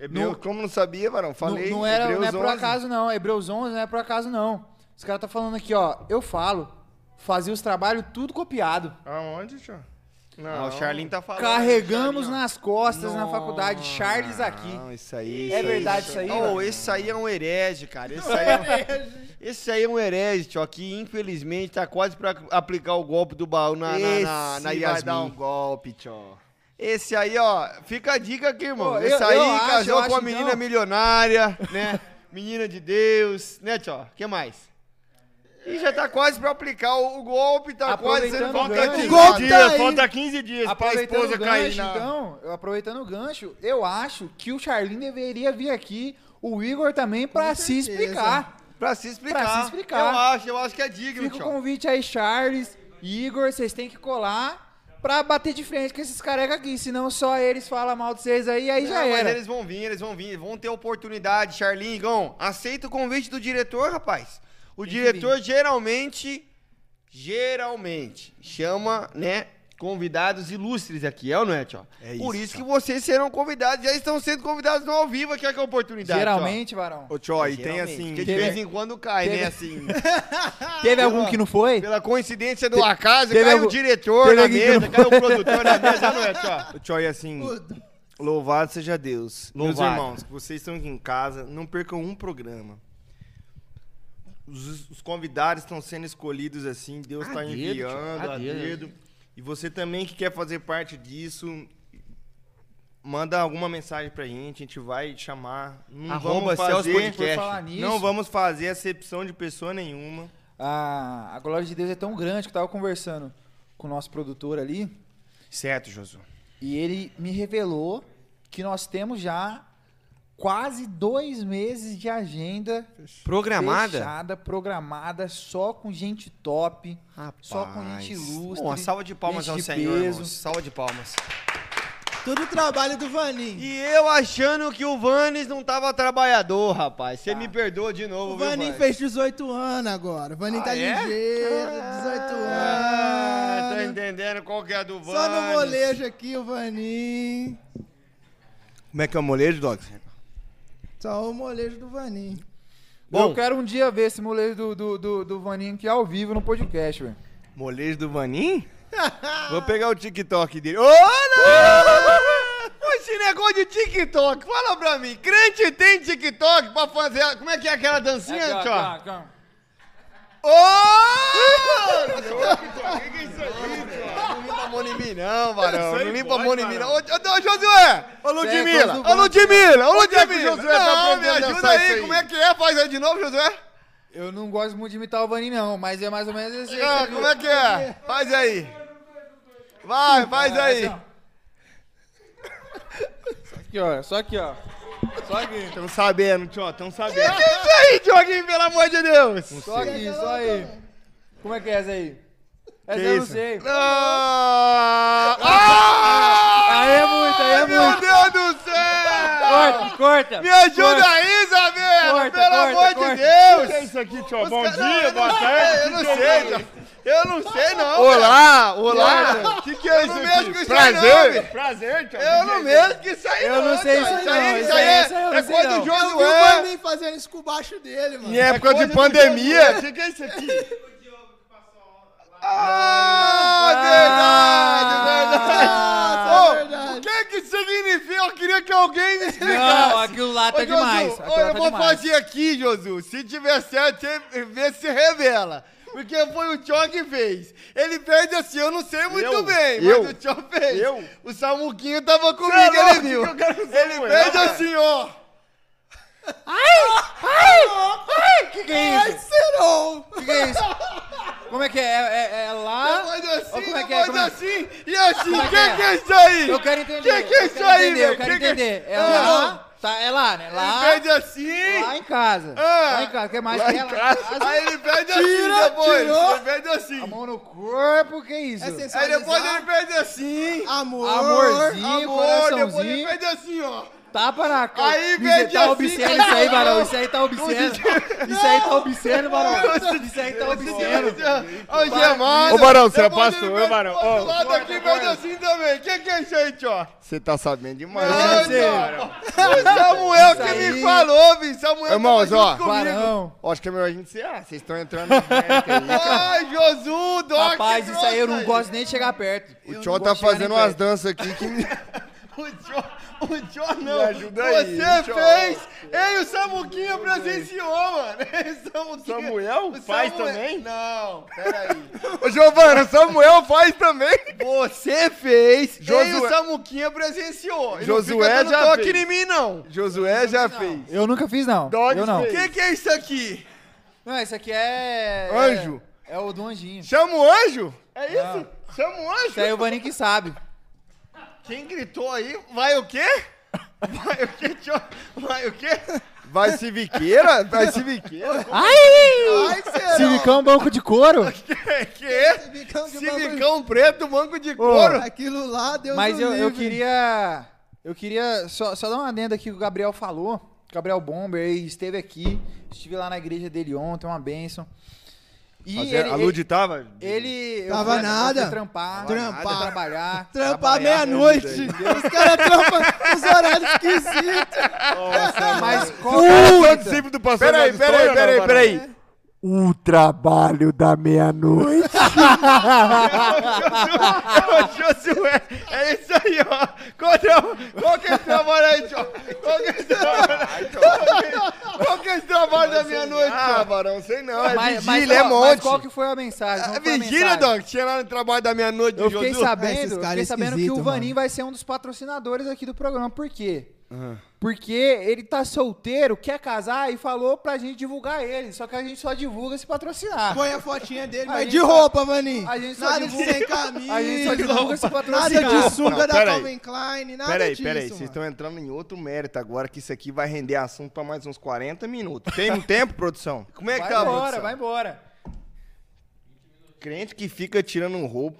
Hebreu, Não- como não sabia, varão? Não, Falei. não, era, não é por 11. acaso, não. Hebreus 11 não é por acaso, não. Os caras tá falando aqui, ó. Eu falo, fazia os trabalhos tudo copiado. Aonde, tchó? Ah, o Charlinho tá falando. Carregamos Charlinho, ó. nas costas na faculdade. Charles aqui. Não, isso aí. É verdade isso aí, Oh, esse aí é um herege, cara. Esse aí é um, esse aí é um herege, tio, que infelizmente tá quase pra aplicar o golpe do baú na, na, na, Esse na vai Yasmin. dar um golpe, tchó. Esse aí, ó, fica a dica aqui, irmão. Pô, eu- esse aí eu acho, casou eu com a acho, menina então. milionária, né? <laughs> Menina de Deus, né, tio? O que mais? E já tá quase pra aplicar o, o golpe, tá quase sendo falta gancho. 15 O golpe dias, tá aí. falta 15 dias pra Aproveitando esposa o cair gancho, na... então, eu aproveitando o gancho, eu acho que o Charlin deveria vir aqui, o Igor também, pra se certeza. explicar. Pra se explicar. Pra se explicar. Eu acho, eu acho que é digno, Fica o convite aí, Charles, Igor, vocês têm que colar pra bater de frente com esses careca aqui, senão só eles falam mal de vocês aí, aí já Não, mas era. eles vão vir, eles vão vir, vão ter oportunidade. Charlinho, Igão, aceita o convite do diretor, rapaz. O diretor geralmente, geralmente, chama, né, convidados ilustres aqui, é ou não é, tio? É Por isso, isso que vocês serão convidados, já estão sendo convidados no ao vivo aqui, é que é a oportunidade, Geralmente, varão. Ô, tchó, e tem Geralmente, assim... Porque de Teve- vez em quando cai, teve- né, assim. <laughs> Teve algum que não foi? Pela coincidência do acaso, teve cai algum- o diretor teve na alguém que mesa, não cai o produtor na mesa, não é, tio? Ô, Tchó, e assim, louvado seja Deus. Meus Louvado. irmãos, que vocês estão aqui em casa, não percam um programa. Os, os convidados estão sendo escolhidos assim, Deus A está dedo, enviando tio, a a dedo. dedo. E você também que quer fazer parte disso, manda alguma mensagem pra gente, a gente vai chamar. Não Arroba vamos Celso fazer, Podcast. Por falar nisso- não vamos fazer acepção de pessoa nenhuma. A, a glória de Deus é tão grande que eu tava conversando com o nosso produtor ali. Certo, Josu. E ele me revelou que nós temos já quase dois meses de agenda Programada? fechada, programada, só com gente top, só com gente ilustre. Bom, uma salva de palmas ao de Senhor, peso. irmãos. Salva de palmas. Tudo trabalho do Vaninho. E eu achando que o Vanes não tava trabalhador, rapaz. Você me perdoa de novo, O viu, Vanes? fez 18 anos agora. O Vaninho Ah, tá é? ligeiro, 18 Ah, tá anos. entendendo qual que é a do Vanes. Só no molejo aqui, o Vaninho. Como é que é o molejo, Dogs? Só o molejo do Vaninho. eu quero um dia ver esse molejo do, do, do, do Vaninho aqui ao vivo no podcast, velho. Molejo do Vanim? <laughs> Vou pegar o TikTok dele. Ô, Ô, <laughs> Esse negócio de TikTok, fala pra mim. Crente tem TikTok pra fazer. Como é que é aquela dancinha, aqui, ó. Ô! <laughs> O que, que é isso aqui, tio? Não limpa a mão em mim, não, varão. Não limpa a mão em mim, não. Ô, ô, Josué! Ô, Ludmilla! Ô, Ludmilla! Ô, Onde é que o Ludmilla! Tá Não, me ajuda aí. aí? Como é que é? Faz aí de novo, Josué. Eu não gosto muito de imitar o Vaninho, não, mas é mais ou menos esse. Ah, como é que é? Faz aí. Vai, faz aí. Aqui, ó, só aqui, ó. Só aqui. Estão sabendo, tio, estão Que sabendo. que é isso aí, Dioguinho, pelo amor de Deus? Só aqui, só aí. Como é que é essa aí? Essa Que eu não isso? sei. Ah! Ah! Aí é muito, aí é Meu muito. Deus do céu! Corta, corta. Me ajuda corta. aí, Isabela! Corta, pelo corta, amor corta. de Deus! O que é isso aqui, tio? Bom caras- dia, eu boa não sei, tarde. Eu não que que sei, é tio. isso? Eu não sei, não. Olá, cara. olá. O que, que é isso Eu não aqui? mexo com isso Prazer. aí, não, Prazer, tio. Eu não mexo com isso aí, Eu não sei isso Isso não, aí, isso isso aí é, isso aí eu é não sei coisa não. do Eu vi o Josué. Vaninho fazendo isso com o baixo dele, mano. Em época de pandemia. Josué. O que, que é isso aqui? Ah, verdade, verdade. Nossa, Ô, verdade. O que que significa? Eu queria que alguém me explicasse. Não, aquilo lá tá Ô, Josu, demais, ô, aquilo lá eu tá vou demais. fazer aqui, Josu. Se tiver certo, você vê se revela. Porque foi o Tchó que fez. Ele fez assim, eu não sei muito Eu? bem, Eu? mas o Tchó fez. Eu? O Samuquinho tava Cê é comigo, ele viu. que eu quero ser Ele fez assim, ó. Ai! Ai! Ai! Que que é Ai, isso? serão! Que que é isso? Como é que é? É, é- é lá? Faz assim, Ou como é que é? faz Como é? assim, e assim, Como que que é? que é isso aí? Eu quero entender. Que que é eu isso quero aí, entender, Eu quero Que que- entender. É Ah. lá? Tá, é lá, né? Lá. Ele pede assim. Lá em casa. Ah. Lá em casa. O que mais Lá que em é casa. Aí ele pede assim Tira, depois. tirou. Ele pede assim. A mão no corpo, que isso? É Aí depois ele pede assim. Amor. Amorzinho, Amor, depois ele coraçãozinho. pede assim, ó. Tapa na cara. Aí Isso pede tá assim, obsceno cara. isso aí, Barão. Isso aí tá obsceno. Isso aí tá obsceno, Barão. Isso aí tá obsceno. Ó, o gemado. Ô, Barão, você é pastor, Barão. pro outro Ó. lado aqui pede assim também. O que que é isso aí, tio? Você tá sabendo demais. Não, né? tio. O Samuel que me falou, viu? Samuel Irmãos, ó. Barão. Ó, Acho que é melhor a gente ser. Ah, vocês estão entrando aí, cara. Ai, Josu, Doc. Rapaz, isso aí eu não gosto nem de chegar perto. O Tio tá fazendo umas danças aqui que. <laughs> O Tio, o Tio não. Me ajuda aí, Você fez. Ei, o Samuquinha presenciou, mano. O Samuquinha. Samuel o faz Samuel- também? Não, peraí. Ô, Giovana, Samuel faz também. Você fez. Josué- Ei, o Samuquinha presenciou. E não Josué fica dando já toque fez. em mim, não. Josué já fez. Eu nunca fiz, não. Dogs eu não. O que, que é isso aqui? Não, isso aqui é... Anjo. É, é o do anjinho. Chama o anjo? É isso? Chama o anjo? Isso aí é o Vaninho que sabe. Quem gritou aí? Vai o quê? <laughs> Vai o quê, tio? Vai o quê? Vai civiqueira? Vai civiqueira? Ai! Ai, será? Civicão banco de couro? <laughs> Que? que? Civicão de Civicão preto, banco de couro. Aquilo lá, Deus Mas eu, eu queria. Eu queria só, só dar uma adenda aqui que o Gabriel falou. O Gabriel Bomber ele esteve aqui. Estive lá na igreja dele ontem, uma bênção. E Fazer- ele, a Lud tava? ele. eu Tava fui- nada. fui trampar. Trampar. fui trabalhar. Trampar meia-noite. Os caras trampam os horários esquisitos. <laughs> Mas qual Todo discípulo do pastor Peraí, peraí, Story, peraí, peraí. O trabalho da meia-noite. <laughs> Josué, é isso aí, ó. Qual, que é o- qual que é esse trabalho aí, tio? Qual que é esse trabalho? Qual que- Qual que é esse trabalho da meia-noite, Ah, tio? Barão, sei não. É mas, vigília, é qual- mas monte. qual que foi a mensagem? Qual É a vigília? Doc? Tinha lá no trabalho da meia-noite Eu fiquei Josu? Sabendo, fiquei sabendo que o Vaninho vai ser um dos patrocinadores aqui do programa. Por quê? Porque ele tá solteiro, quer casar e falou pra gente divulgar ele. Só que a gente só divulga se patrocinar. Põe a fotinha dele, A mas de roupa, maninho. A gente só Nada divulga- sem camisa. A gente só divulga se Nada patrocinar. de sunga da peraí. Calvin Klein, nada Peraí, disso. peraí, vocês mano. estão entrando em outro mérito agora, que isso aqui vai render assunto pra mais uns 40 minutos. Tem um tempo, produção? Como é que Vai tá, embora, produção? vai embora. Crente que fica tirando roupa,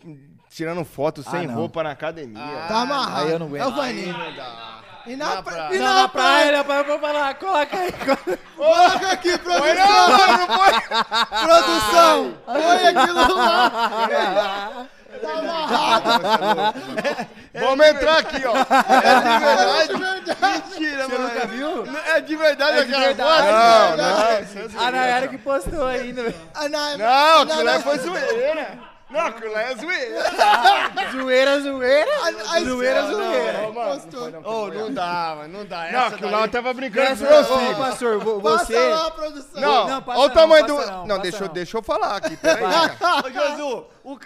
tirando foto sem não. roupa na academia. Tá amarrado. Aí eu não aguento. É o Vaninho. E na, Na pra... praia. e Não, na na praia, praia, eu vou falar, coloca aí. Coloca aqui, produção. Produção. Põe aquilo lá. <laughs> Tá amarrado. Vamos entrar aqui, ó. É de verdade? Mentira, Você mano. nunca viu? Não, É de verdade É de aquela verdade. foto? Não, não. A Nayara que postou ainda. velho. Ah, não, Não, aquilo não, lá não. foi zoeira. Não, aquilo lá é zoeira. <laughs> Zoeira, zoeira. Ai, Zoeira, não, zoeira. não. Ô, não dá, mano, não dá. Não, Essa aquilo lá eu tava brincando com meus ô, filhos. pastor, vo- Passa você... lá, produção. Não, Não, passa olha o não, tamanho do. não, Não, deixa, eu- não. deixa eu falar aqui, peraí. Ô, Josu, o...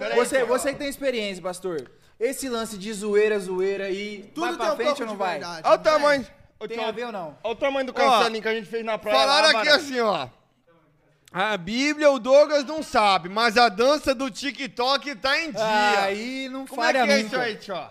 Aí, Você, você que tem experiência, pastor. Esse lance de zoeira, zoeira aí, Tudo vai pra frente ou não vai? Olha o tamanho. Tem a ver ou não? Olha o tamanho do castelinho que a gente fez na praia. Falaram aqui assim, ó. A Bíblia o Douglas não sabe, mas a dança do TikTok tá em dia. Aí não como é falha que é nunca. isso aí, tio?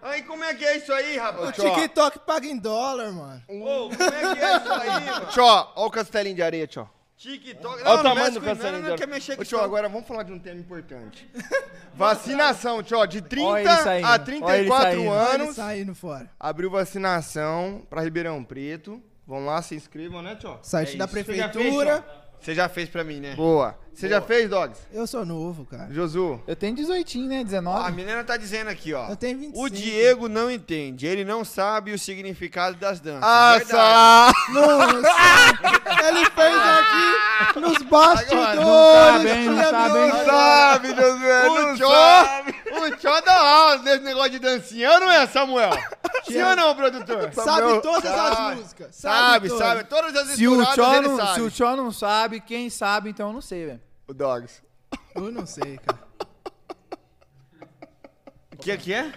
Aí, como é que é isso aí, O rapaz? TikTok paga em dólar, mano. Ô, como é que é isso aí, mano? Tio, olha o castelinho de areia, tio. TikTok. Olha o não tamanho do castelinho de quer areia. Ô, agora vamos falar de um tema importante. <laughs> Vacinação, tio, de 30 Olha ele saindo, a olha ele 34 saindo. Olha ele anos. saindo fora. Abriu vacinação pra Ribeirão Preto. Vão lá, se inscrevam, né, tio? Site É da prefeitura. Você já fez pra mim, né? Boa. Você já fez, Dogs? Eu sou novo, cara. Josu? Eu tenho 18, né? 19. A menina tá dizendo aqui, ó. Eu tenho 25. O Diego não entende, ele não sabe o significado das danças. Ah, só! Nossa, ele fez aqui nos bastidores. Não sabe? Não sabe, hein? violão. Sabe, Josué, O não Tchó, sabe. o Tchó dá aula nesse negócio de dancinha, não é, Samuel? <laughs> Sim ou não, produtor? Sabe todas as músicas. Sabe, sabe. Todas as Se o, Tchó ele não, sabe. se o Tchó não sabe, quem sabe, então eu não sei, velho. O Dogs. Eu não sei, cara. O que que é?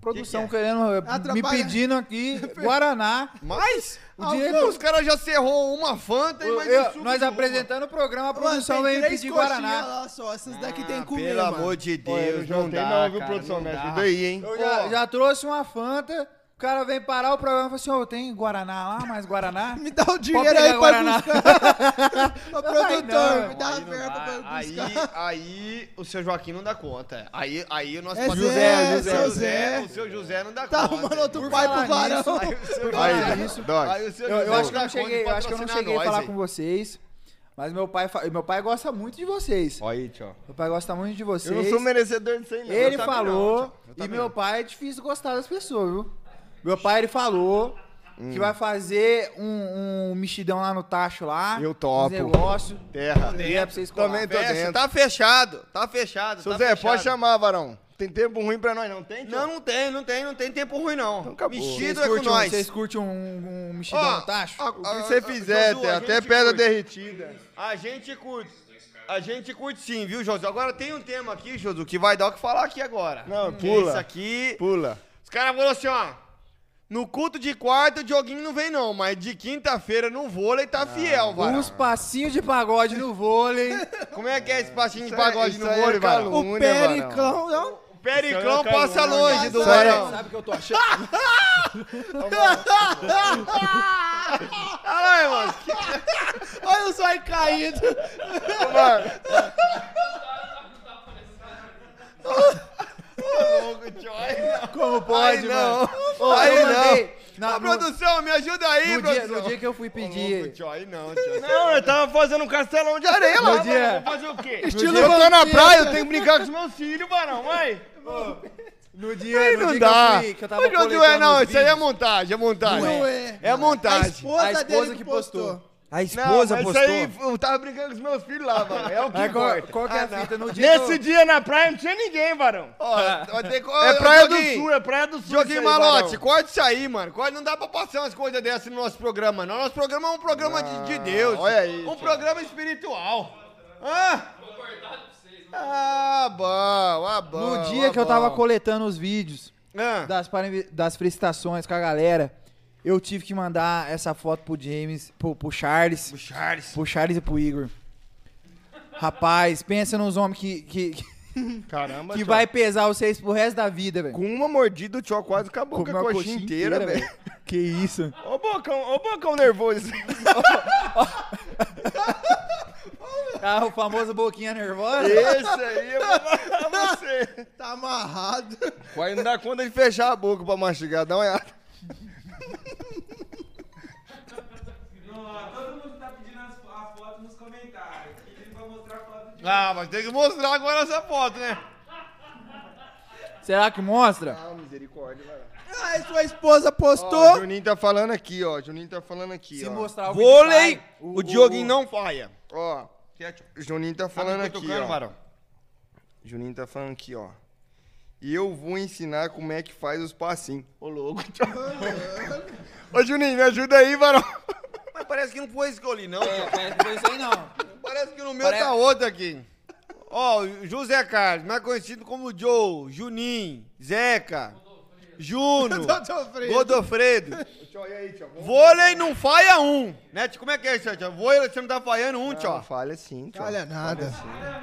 Produção Que que é? querendo, eh, me Atrapalha. pedindo aqui, <laughs> Guaraná. Mas o Ah, não. os caras já cerrou uma Fanta e mais Eu- um nós apresentando o programa, a produção tem vem pedir Guaraná. lá só, essas daqui tem que comer, Pelo mano. amor de Olha, eu Deus, não não tenho dá, não, viu, cara, produção? não Me ajuda aí, hein? Eu já, já trouxe uma Fanta, o cara vem parar o programa e fala assim, ô, tem Guaraná lá, mais Guaraná? <laughs> Me dá o dinheiro aí pra Guaraná. <laughs> Ô, produtor, me dá a Aí não verba pra Aí, buscar. aí o seu Joaquim não dá conta. Aí, aí nós É passamos- Zé, o seu seu José, Zé. o seu José não dá Tá conta. arrumando outro Por pai pro varão. Aí o seu José- nisso, aí o seu eu, eu José acho que eu não cheguei, de eu acho que eu não cheguei a falar aí. com vocês, mas meu pai, meu pai gosta muito de vocês. Olha aí, tio. Meu pai gosta muito de vocês. Eu não sou merecedor disso aí, não. Ele falou, não, e meu não. pai é difícil gostar das pessoas, viu? Meu pai, ele falou Hum. que vai fazer um, um mexidão lá no tacho lá. Eu topo. negócio. Terra. Se quiser pra vocês colar. Também tô Fecha, dentro. tá fechado, tá fechado. Seu tá Zé, fechado. pode chamar, varão. Tem tempo ruim pra nós, não tem? tio? Não, não tem, não tem, não tem tempo ruim não. Então acabou. Mexido Vocês é com um- nós. vocês curtem um, um mexidão Ó, no tacho? a- O que você fizer, Josu, até pedra curte. derretida. A gente curte. A gente curte sim, viu, Josu? Agora tem um tema aqui, Josu, que vai dar o que falar aqui agora. Não, é pula. Isso aqui. Pula. Os caras falaram assim, ó. No culto de quarta, o Dioguinho não vem, não. Mas de quinta-feira no vôlei tá fiel, varão. Uns passinhos de pagode no vôlei. <laughs> Como é que é esse passinho de Isso aí- pagode isso no aí é vôlei, varão? calúnia, O Periclão, não? O Periclão Isso é passa calúnia. longe do Isso aí é- varão. Sabe o que eu tô achando? Caralho, mano. Olha o zóio caído. Mano, Ô, louco, tio. Aí não. Como pode, Aí não. mano? Ô, Aí eu não. mandei- na- Ô, produção, me ajuda aí, no, dia, produção. no dia que eu fui louco, pedir... tio, aí não, tio. não, eu tava fazendo um castelão de areia lá. No dia- mano. Vou fazer o quê? Estilo eu tô na vampiro. praia, eu tenho que brincar com os meus filhos, varão, vai. No dia, Aí no não dia dá. que eu fui, que eu tava Ô, coletando não, os isso aí é vídeos. montagem, é montagem. Não é. É A montagem. esposa, A esposa dele que que postou. postou. A Não, mas isso aí, eu tava brincando com os meus filhos lá, mano. É o que Aí, qual, importa. qual que é a Ah, fita? No dia que Nesse eu- dia na praia não tinha ninguém, varão. Ó, que- É praia do sul, é praia do sul. Joguinho aí, Malote, varão. corta isso aí, mano. Corta, não dá pra passar umas coisas dessas no nosso programa, não. Nosso programa é um programa de, de Deus. olha aí, Um programa espiritual. Hã? Ah, bom, ah, bom. No dia ah, que eu tava bom. coletando os vídeos Ah. das, das felicitações com a galera, eu tive que mandar essa foto pro James, pro, pro Charles, O Charles. pro Charles e pro Igor. Rapaz, pensa nos homens que, que, Caramba, que tio. vai pesar vocês pro resto da vida, velho. Com uma mordida, o tio quase acabou com a a coxinha inteira, velho. Que isso? Ô bocão, ô bocão nervoso. Ah, <laughs> o famoso boquinha nervosa. Esse aí é pra <laughs> você. Tá amarrado. Quase não dá conta de fechar a boca pra mastigar, dá uma olhada. Todo mundo tá pedindo as- a foto nos comentários. Pedindo pra mostrar a foto de Ah, mas tem que mostrar agora essa foto, né? Será que mostra? Ah, misericórdia, vai lá. Aí sua esposa Ó, postou. o Juninho tá falando aqui, ó. Juninho tá falando aqui, Se ó. mostrar o Vôlei, o, vai. Dioguinho não falha. Ó, o Juninho tá falando aqui, ó. Juninho tá falando aqui, ó. E eu vou ensinar como é que faz os passinhos. <laughs> Ô, louco. Ô, Juninho, me ajuda aí, varão. Mas parece que não foi esse que eu li, não. É, parece que foi isso aí não. Parece que no meu Pare- tá outro aqui. Ó, o José Carlos, mais conhecido como Joe, Juninho, Zeca, Juno, Godofredo. Godofredo. Tio, e aí? Vamos- Vôlei não falha um, né? Como é que é isso, tio? Vôlei você não tá falhando um, tio. Não, falha sim, tio. Olha nada. Ó, Olha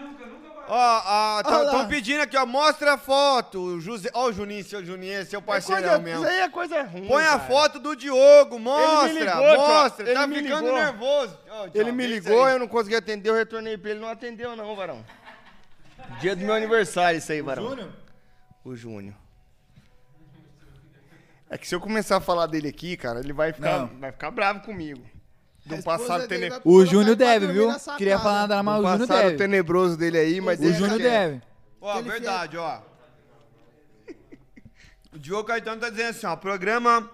lá. estão pedindo aqui, ó, mostra a foto. O José, ó, o Juninho, seu Juninho, é seu É parceirão coisa- mesmo. Isso aí é coisa ruim. Põe a cara. foto do Diogo, mostra, ligou, mostra. Ele tá me ficando ligou. nervoso. Ó, tio, Ele me ligou, eu não consegui atender, eu retornei pra ele, não atendeu não, varão. Dia do meu aniversário isso aí, varão. Júnior? O Júnior. É que se eu começar a falar dele aqui, cara, ele vai ficar, Não. vai ficar bravo comigo. Do A esposa passado, dele tene... vai O Júnior deve, viu? Queria falar nada, mas do o Júnior passado deve. tenebroso dele aí, mas O Júnior deve. Ó, verdade, ó. O Diogo Caetano tá dizendo assim, ó, programa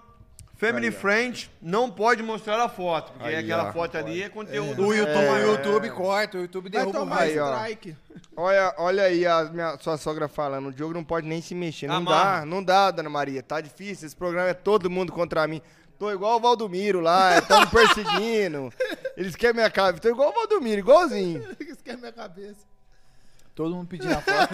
Family Aí. Friend não pode mostrar a foto, porque Aí, aquela ó. foto ali é conteúdo. O YouTube, É. o YouTube corta, o YouTube Vai derruba o tomar ó. strike. Olha, olha aí a minha, sua sogra falando, o Diogo não pode nem se mexer. Não Amarra. dá, não dá, dona Maria. Tá difícil, esse programa é todo mundo contra mim. Tô igual o Valdomiro lá, estão me perseguindo. Eles querem minha casa. Tô igual o Valdomiro, igualzinho. Isso que é minha cabeça. Todo mundo pedindo a foto.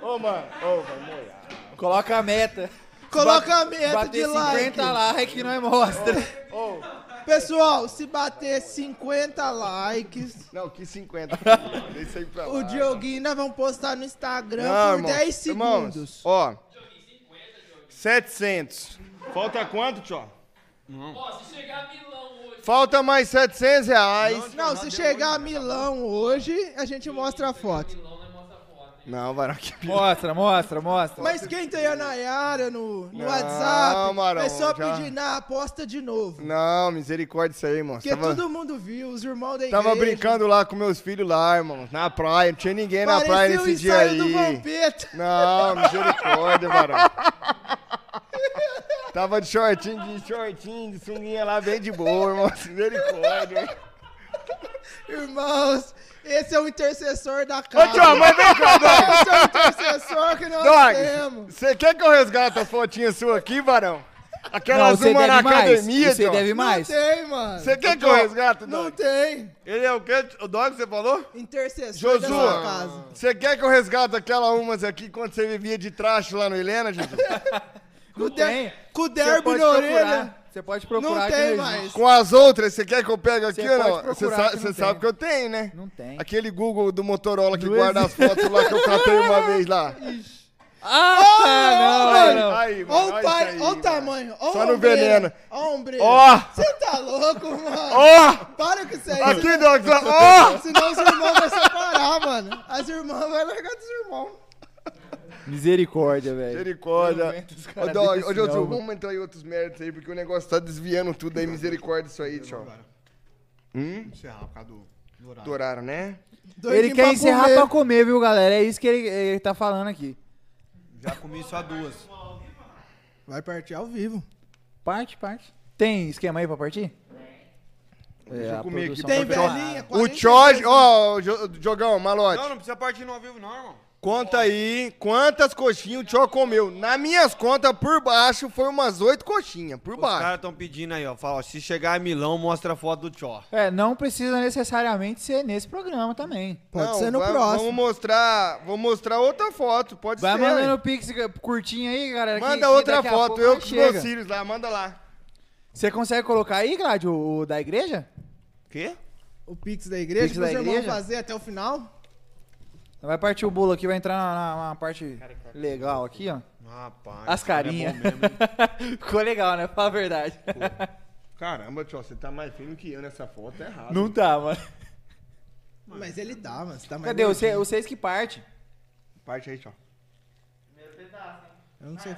<laughs> Ô, mano, ô, vai molhar. Coloca a meta. Coloca a meta bater de like. 50 likes, nós mostra. Pessoal, se bater 50 likes, Não, que 50. <laughs> Deixa aí pra lá. o Dioguinho nós vamos postar no Instagram Não, por irmão. 10 Irmãos, segundos. ó. 700. Falta quanto, tio? se chegar a Milão hoje. Falta mais 700 reais. Não, se chegar a Milão hoje, a gente mostra a foto. Não, varão, que <laughs> Mostra, mostra, mostra. Mas quem tem a Nayara no, no Não, WhatsApp, Marão, é só já- pedir na aposta de novo. Não, misericórdia isso aí, irmão. Porque Tava, todo mundo viu, os irmãos da igreja. tava brincando lá com meus filhos lá, irmão. Na praia. Não tinha ninguém na Parecia praia nesse dia aí. do Vampeta. Não, misericórdia, varão. Tava de shortinho, de shortinho, de sunguinha lá, bem de boa, irmão. Misericórdia. Irmãos, esse é o intercessor da casa. Ô, tio, mas vem cá, Dog. Esse é o intercessor que nós Dog, temos. você quer que eu resgate as fotinhas suas aqui, varão? Aquelas Não, uma na academia, Você tio. deve mais. Não tem, mano. Você quer que eu resgate, Dog? Não tem. Ele é o quê? O Dog, você falou? Intercessor da sua Josu, casa. você quer que eu resgate aquela umas aqui quando você vivia de traste lá no Helena, Josu? Com o tem. com o derby na procurar. orelha. Você pode procurar Não tem mais. Com as outras, você quer que eu pegue aqui Você ou pode não? Você procurar sa- que você não sabe que eu tenho, né? Não tem. Aquele Google do Motorola que Não guarda as fotos lá que eu catei uma <laughs> vez lá. Ah, não, mano. não. Aí, mano, Olha o pai, isso aí, olha o mano. tamanho. Olha Só no veneno. Olha ombreira. Ó. Você tá louco, mano? Ó. Para com isso aí. Aqui, só- ó. Senão os irmãos vão separar, mano. As irmãs vão largar dos irmãos. Misericórdia, velho. Misericórdia. Eu Ô, Dog, ô, mano. vamos entrar em outros méritos aí, porque o negócio tá desviando tudo aí. Misericórdia isso aí, tio. Hum? Encerrar por causa do, do horário. Do horário, né? Ele Doidinho quer pra encerrar comer. pra comer, viu, galera? É isso que ele, ele tá falando aqui. Já comi só duas. Vai partir ao vivo. Parte, parte. Tem esquema aí pra partir? Deixa eu a comer aqui. Tem tá pra- velhinha, O 40 Jorge, ó, o Jo- Jogão, malote. Não, não precisa partir no ao vivo, não, irmão. Conta aí quantas coxinhas o Tio comeu. Nas minhas contas, por baixo, foi umas oito coxinhas, por Os baixo. caras estão pedindo aí, ó. Fala, ó, se chegar em Milão, mostra a foto do Tchó. É, não precisa necessariamente ser nesse programa também. Pode Não, ser no vai- próximo. Vamos mostrar, vou mostrar outra foto, pode Vai ser. mandando pix curtinho aí, galera. que- Manda que outra daqui a foto, pouco eu nós com os chega. meus filhos lá, manda lá. Você consegue colocar aí, Gládio, o, da igreja? Quê? O Pix da igreja, Pix que da igreja? vão fazer até o final. Vai partir o bolo aqui, vai entrar na, na- na parte legal aqui, ó. Rapaz. As é carinhas. hein? <laughs> Ficou legal, né? Fala a verdade. Caramba, Tio, você tá mais fino que eu nessa foto, é errado. Não tá, mano. Mas ele tá, mano. Você tá mais Cadê? Você, vocês que parte. Parte aí, Tio. Eu não sei.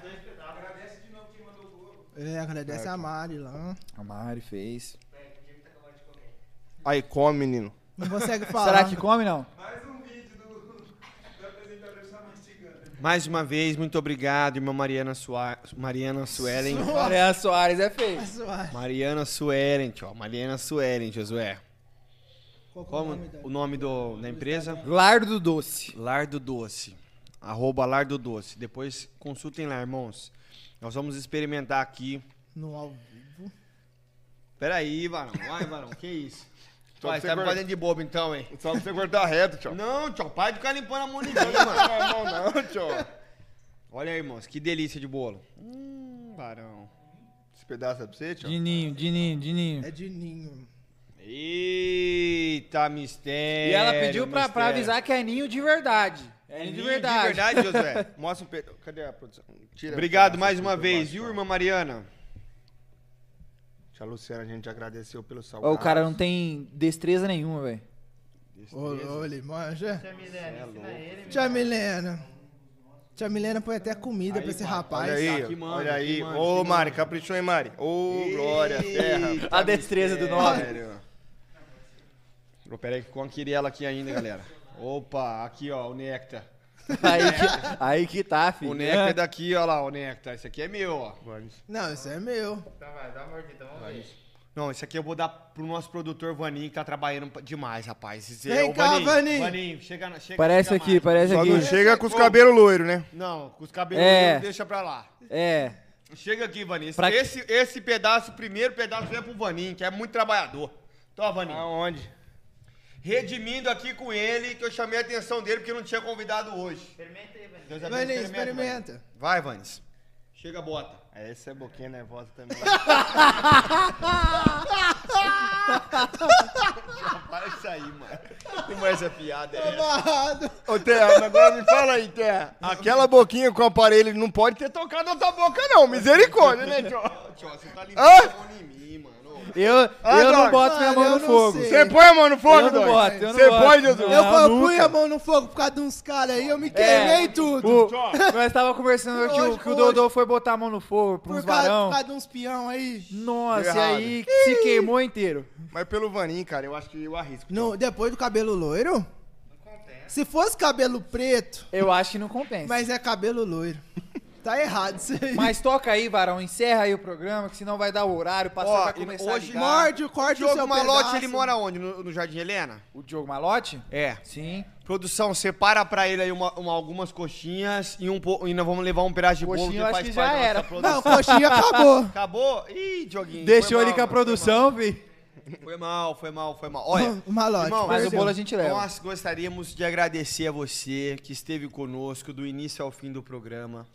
É, agradece a Mari lá. A Mari fez. Aí, come, menino. Não consegue <laughs> falar. Será que come, não? Mais uma vez, muito obrigado, irmã Mariana, Sua... Mariana Suelen. Mariana Soares é feio. Mariana Suelen, Tchó. Mariana Suelen, Josué. Qual é o Como nome da- o nome do, da empresa? Lardo do Doce. Lardo Doce. Arroba Lardo Doce. Depois consultem lá, irmãos. Nós vamos experimentar aqui. No ao vivo. Peraí, Varão. Vai, Varão. Que isso? Só Vai, pra você tá me guardar- fazendo de bobo então, hein? Só pra você cortar reto, Tio. Não, tchau. Para de ficar limpando a mão de mim, mano. Não, não, não, Tio. Olha aí, irmãos. Que delícia de bolo. Hum, Varão. Esse pedaço é pra você, Tio? Dininho, Dininho, Dininho. É de ninho. Eita, mistério. E ela pediu pra, pra avisar que é ninho de verdade. É ninho de ninho de verdade. verdade, Josué? <laughs> Mostra um pedaço. Cadê a produção? Tira Obrigado mais uma vez, viu, irmã Mariana? Tia Luciana, a gente agradeceu pelo salgado. o cara não tem destreza nenhuma, velho. Ô, ô, ele manja. é Tia Milena. Tia Milena põe até comida pra esse rapaz. Olha aí, Aqui manda, olha aí. aqui manda, Ô, Mari, caprichou, hein, Mari? Ô, glória, terra. A destreza do nome. Sério. Ô, Pera aí, com a Quirela aqui ainda, galera. Opa, aqui, ó, o néctar. <laughs> Aí que, aí que tá, filho. O néctar é daqui, ó lá, o néctar. Esse aqui é meu, ó. Não, isso é meu. Não, esse aqui eu vou dar pro nosso produtor Vaninho, que tá trabalhando demais, rapaz. Esse Vem Ô, cá, Vaninho. Vaninho, chega, na- chega Parece chega aqui, mais. parece Só aqui. não chega com os cabelos loiros, né? Não, com os cabelos É. loiros, deixa pra lá. É. Chega aqui, Vaninho. Esse, Pra- esse, esse pedaço, o primeiro pedaço é pro Vaninho, que é muito trabalhador. Então, Vaninho. Aonde? Redimindo aqui com ele, que eu chamei a atenção dele porque não tinha convidado hoje. Experimenta aí, Vanis. Experimenta. Vai, Vanis. Chega a bota. Essa é boquinha nervosa também. <laughs> Para isso aí, mano. Como essa piada é essa? Amarrado. Ô, Terra, agora me fala aí, Terra. Aquela boquinha com o aparelho não pode ter tocado na tua boca, não. Misericórdia, né, tio? Tio, você tá limpando a mão em mim, mano. Eu, Ah, eu não boto minha mão no não fogo. Você põe a mão no fogo, Eu não Dog? boto, eu não Você boto. põe, Jesus? Eu nunca. a mão no fogo por causa de uns caras aí, eu me queimei tudo. O, <laughs> nós tava conversando hoje, Hoje, que o hoje. Dodô foi botar a mão no fogo pra Por uns causa, varão. por causa de uns peão aí. Nossa, e errado. aí se queimou inteiro. Mas pelo Vaninho, cara, eu acho que eu arrisco. No, depois do cabelo loiro? Se fosse cabelo preto, Eu acho que não compensa. mas é cabelo loiro. Tá errado isso aí. Mas toca aí, Varão, encerra aí o programa, que senão vai dar o horário, Ó, vai e começar hoje- a ligar. Morde, O corte o Diogo Malote, pedaço. ele mora onde? No, no Jardim Helena? O Diogo Malote? É. Sim. Produção, separa pra ele aí uma, uma- algumas coxinhas e, um, po- e nós vamos levar um pedaço de bolo Coxinha eu acho faz que já da nossa era. produção. Não, coxinha acabou. Acabou? Ih, Dioguinho. Deixou ele mal, com a produção, vi. Foi mal, foi mal, foi mal. Olha, <laughs> O malote. irmão, Mas o bolo a gente leva. nós gostaríamos de agradecer a você que esteve conosco do início ao fim do programa.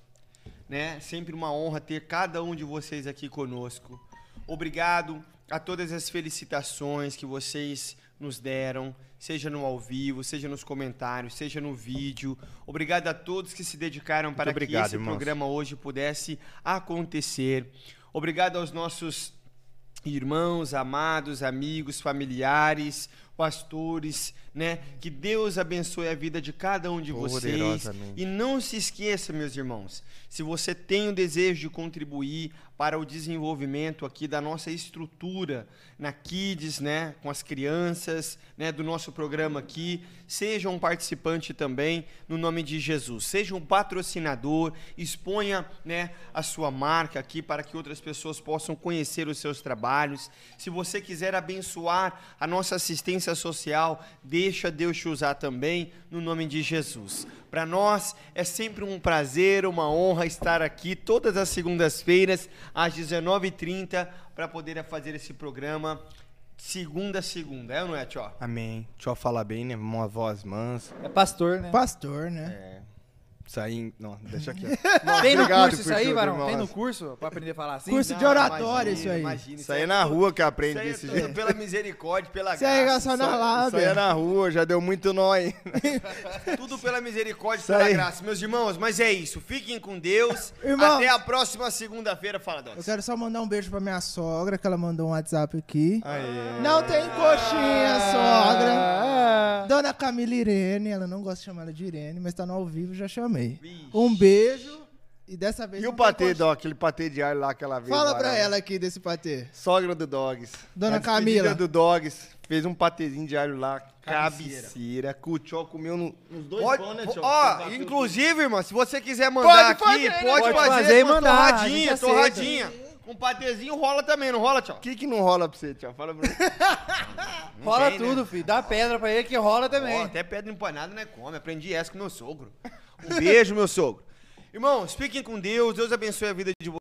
Né? Sempre uma honra ter cada um de vocês aqui conosco. Obrigado a todas as felicitações que vocês nos deram, seja no ao vivo, seja nos comentários, seja no vídeo. Obrigado a todos que se dedicaram para obrigado, que esse irmãos. programa hoje pudesse acontecer. Obrigado aos nossos irmãos, amados, amigos, familiares, pastores, né? Que Deus abençoe a vida de cada um de vocês. E não se esqueça, meus irmãos, se você tem o desejo de contribuir para o desenvolvimento aqui da nossa estrutura na Kids, né, com as crianças, né, do nosso programa aqui, seja um participante também no nome de Jesus. Seja um patrocinador, exponha, né, a sua marca aqui para que outras pessoas possam conhecer os seus trabalhos. Se você quiser abençoar a nossa assistência social, deixa Deus te usar também no nome de Jesus. Para nós é sempre um prazer, uma honra estar aqui todas as segundas-feiras às 19h30 para poder fazer esse programa segunda a segunda, é ou não é, Tio? Amém. Eu falar bem, né? Uma voz mansa. É pastor, né? Pastor, né? É. Isso aí. Não, deixa aqui. <laughs> Tem no curso isso aí, Varão? Tem no curso pra aprender a falar assim? Curso de oratória, isso aí. Isso aí é na rua que aprende Isso aí é desse tudo jeito. pela misericórdia, pela Isso aí é graça. só na Isso aí lábia. é na rua, já deu muito nó aí. <laughs> Tudo pela misericórdia e pela aí. graça. Meus irmãos, mas é isso. Fiquem com Deus. Irmãos. Até a próxima segunda-feira. Fala, Eu Dots. quero só mandar um beijo pra minha sogra, que ela mandou um WhatsApp aqui. Aê. Não tem coxinha, sogra. Dona Camila Irene, ela não gosta de chamar ela de Irene, mas tá no ao vivo, já chamei. Um beijo. E dessa vez E o patê. Doc? Aquele patê de alho lá aquela vez. Fala lá, pra né? ela aqui desse patê. Sogra do Dogs. Dona Camila. do Dogs. Fez um patezinho de alho lá. Cabeceira. Cuchó comeu no, nos dois Pode, pão, né, po- tio? ó, inclusive, irmão, se você quiser mandar Pode aqui, fazer, né, pode fazer, fazer e com mandar, torradinha, torradinha. Com patezinho rola também, não rola, tio? O que que não rola pra você, tio? Fala pra mim. <laughs> Rola tem, né? tudo, filho. Dá pedra pra ele que rola também. Ó, até pedra empanada não é come. Aprendi essa com meu sogro. Um beijo, meu sogro. Irmãos, fiquem com Deus. Deus abençoe a vida de vocês.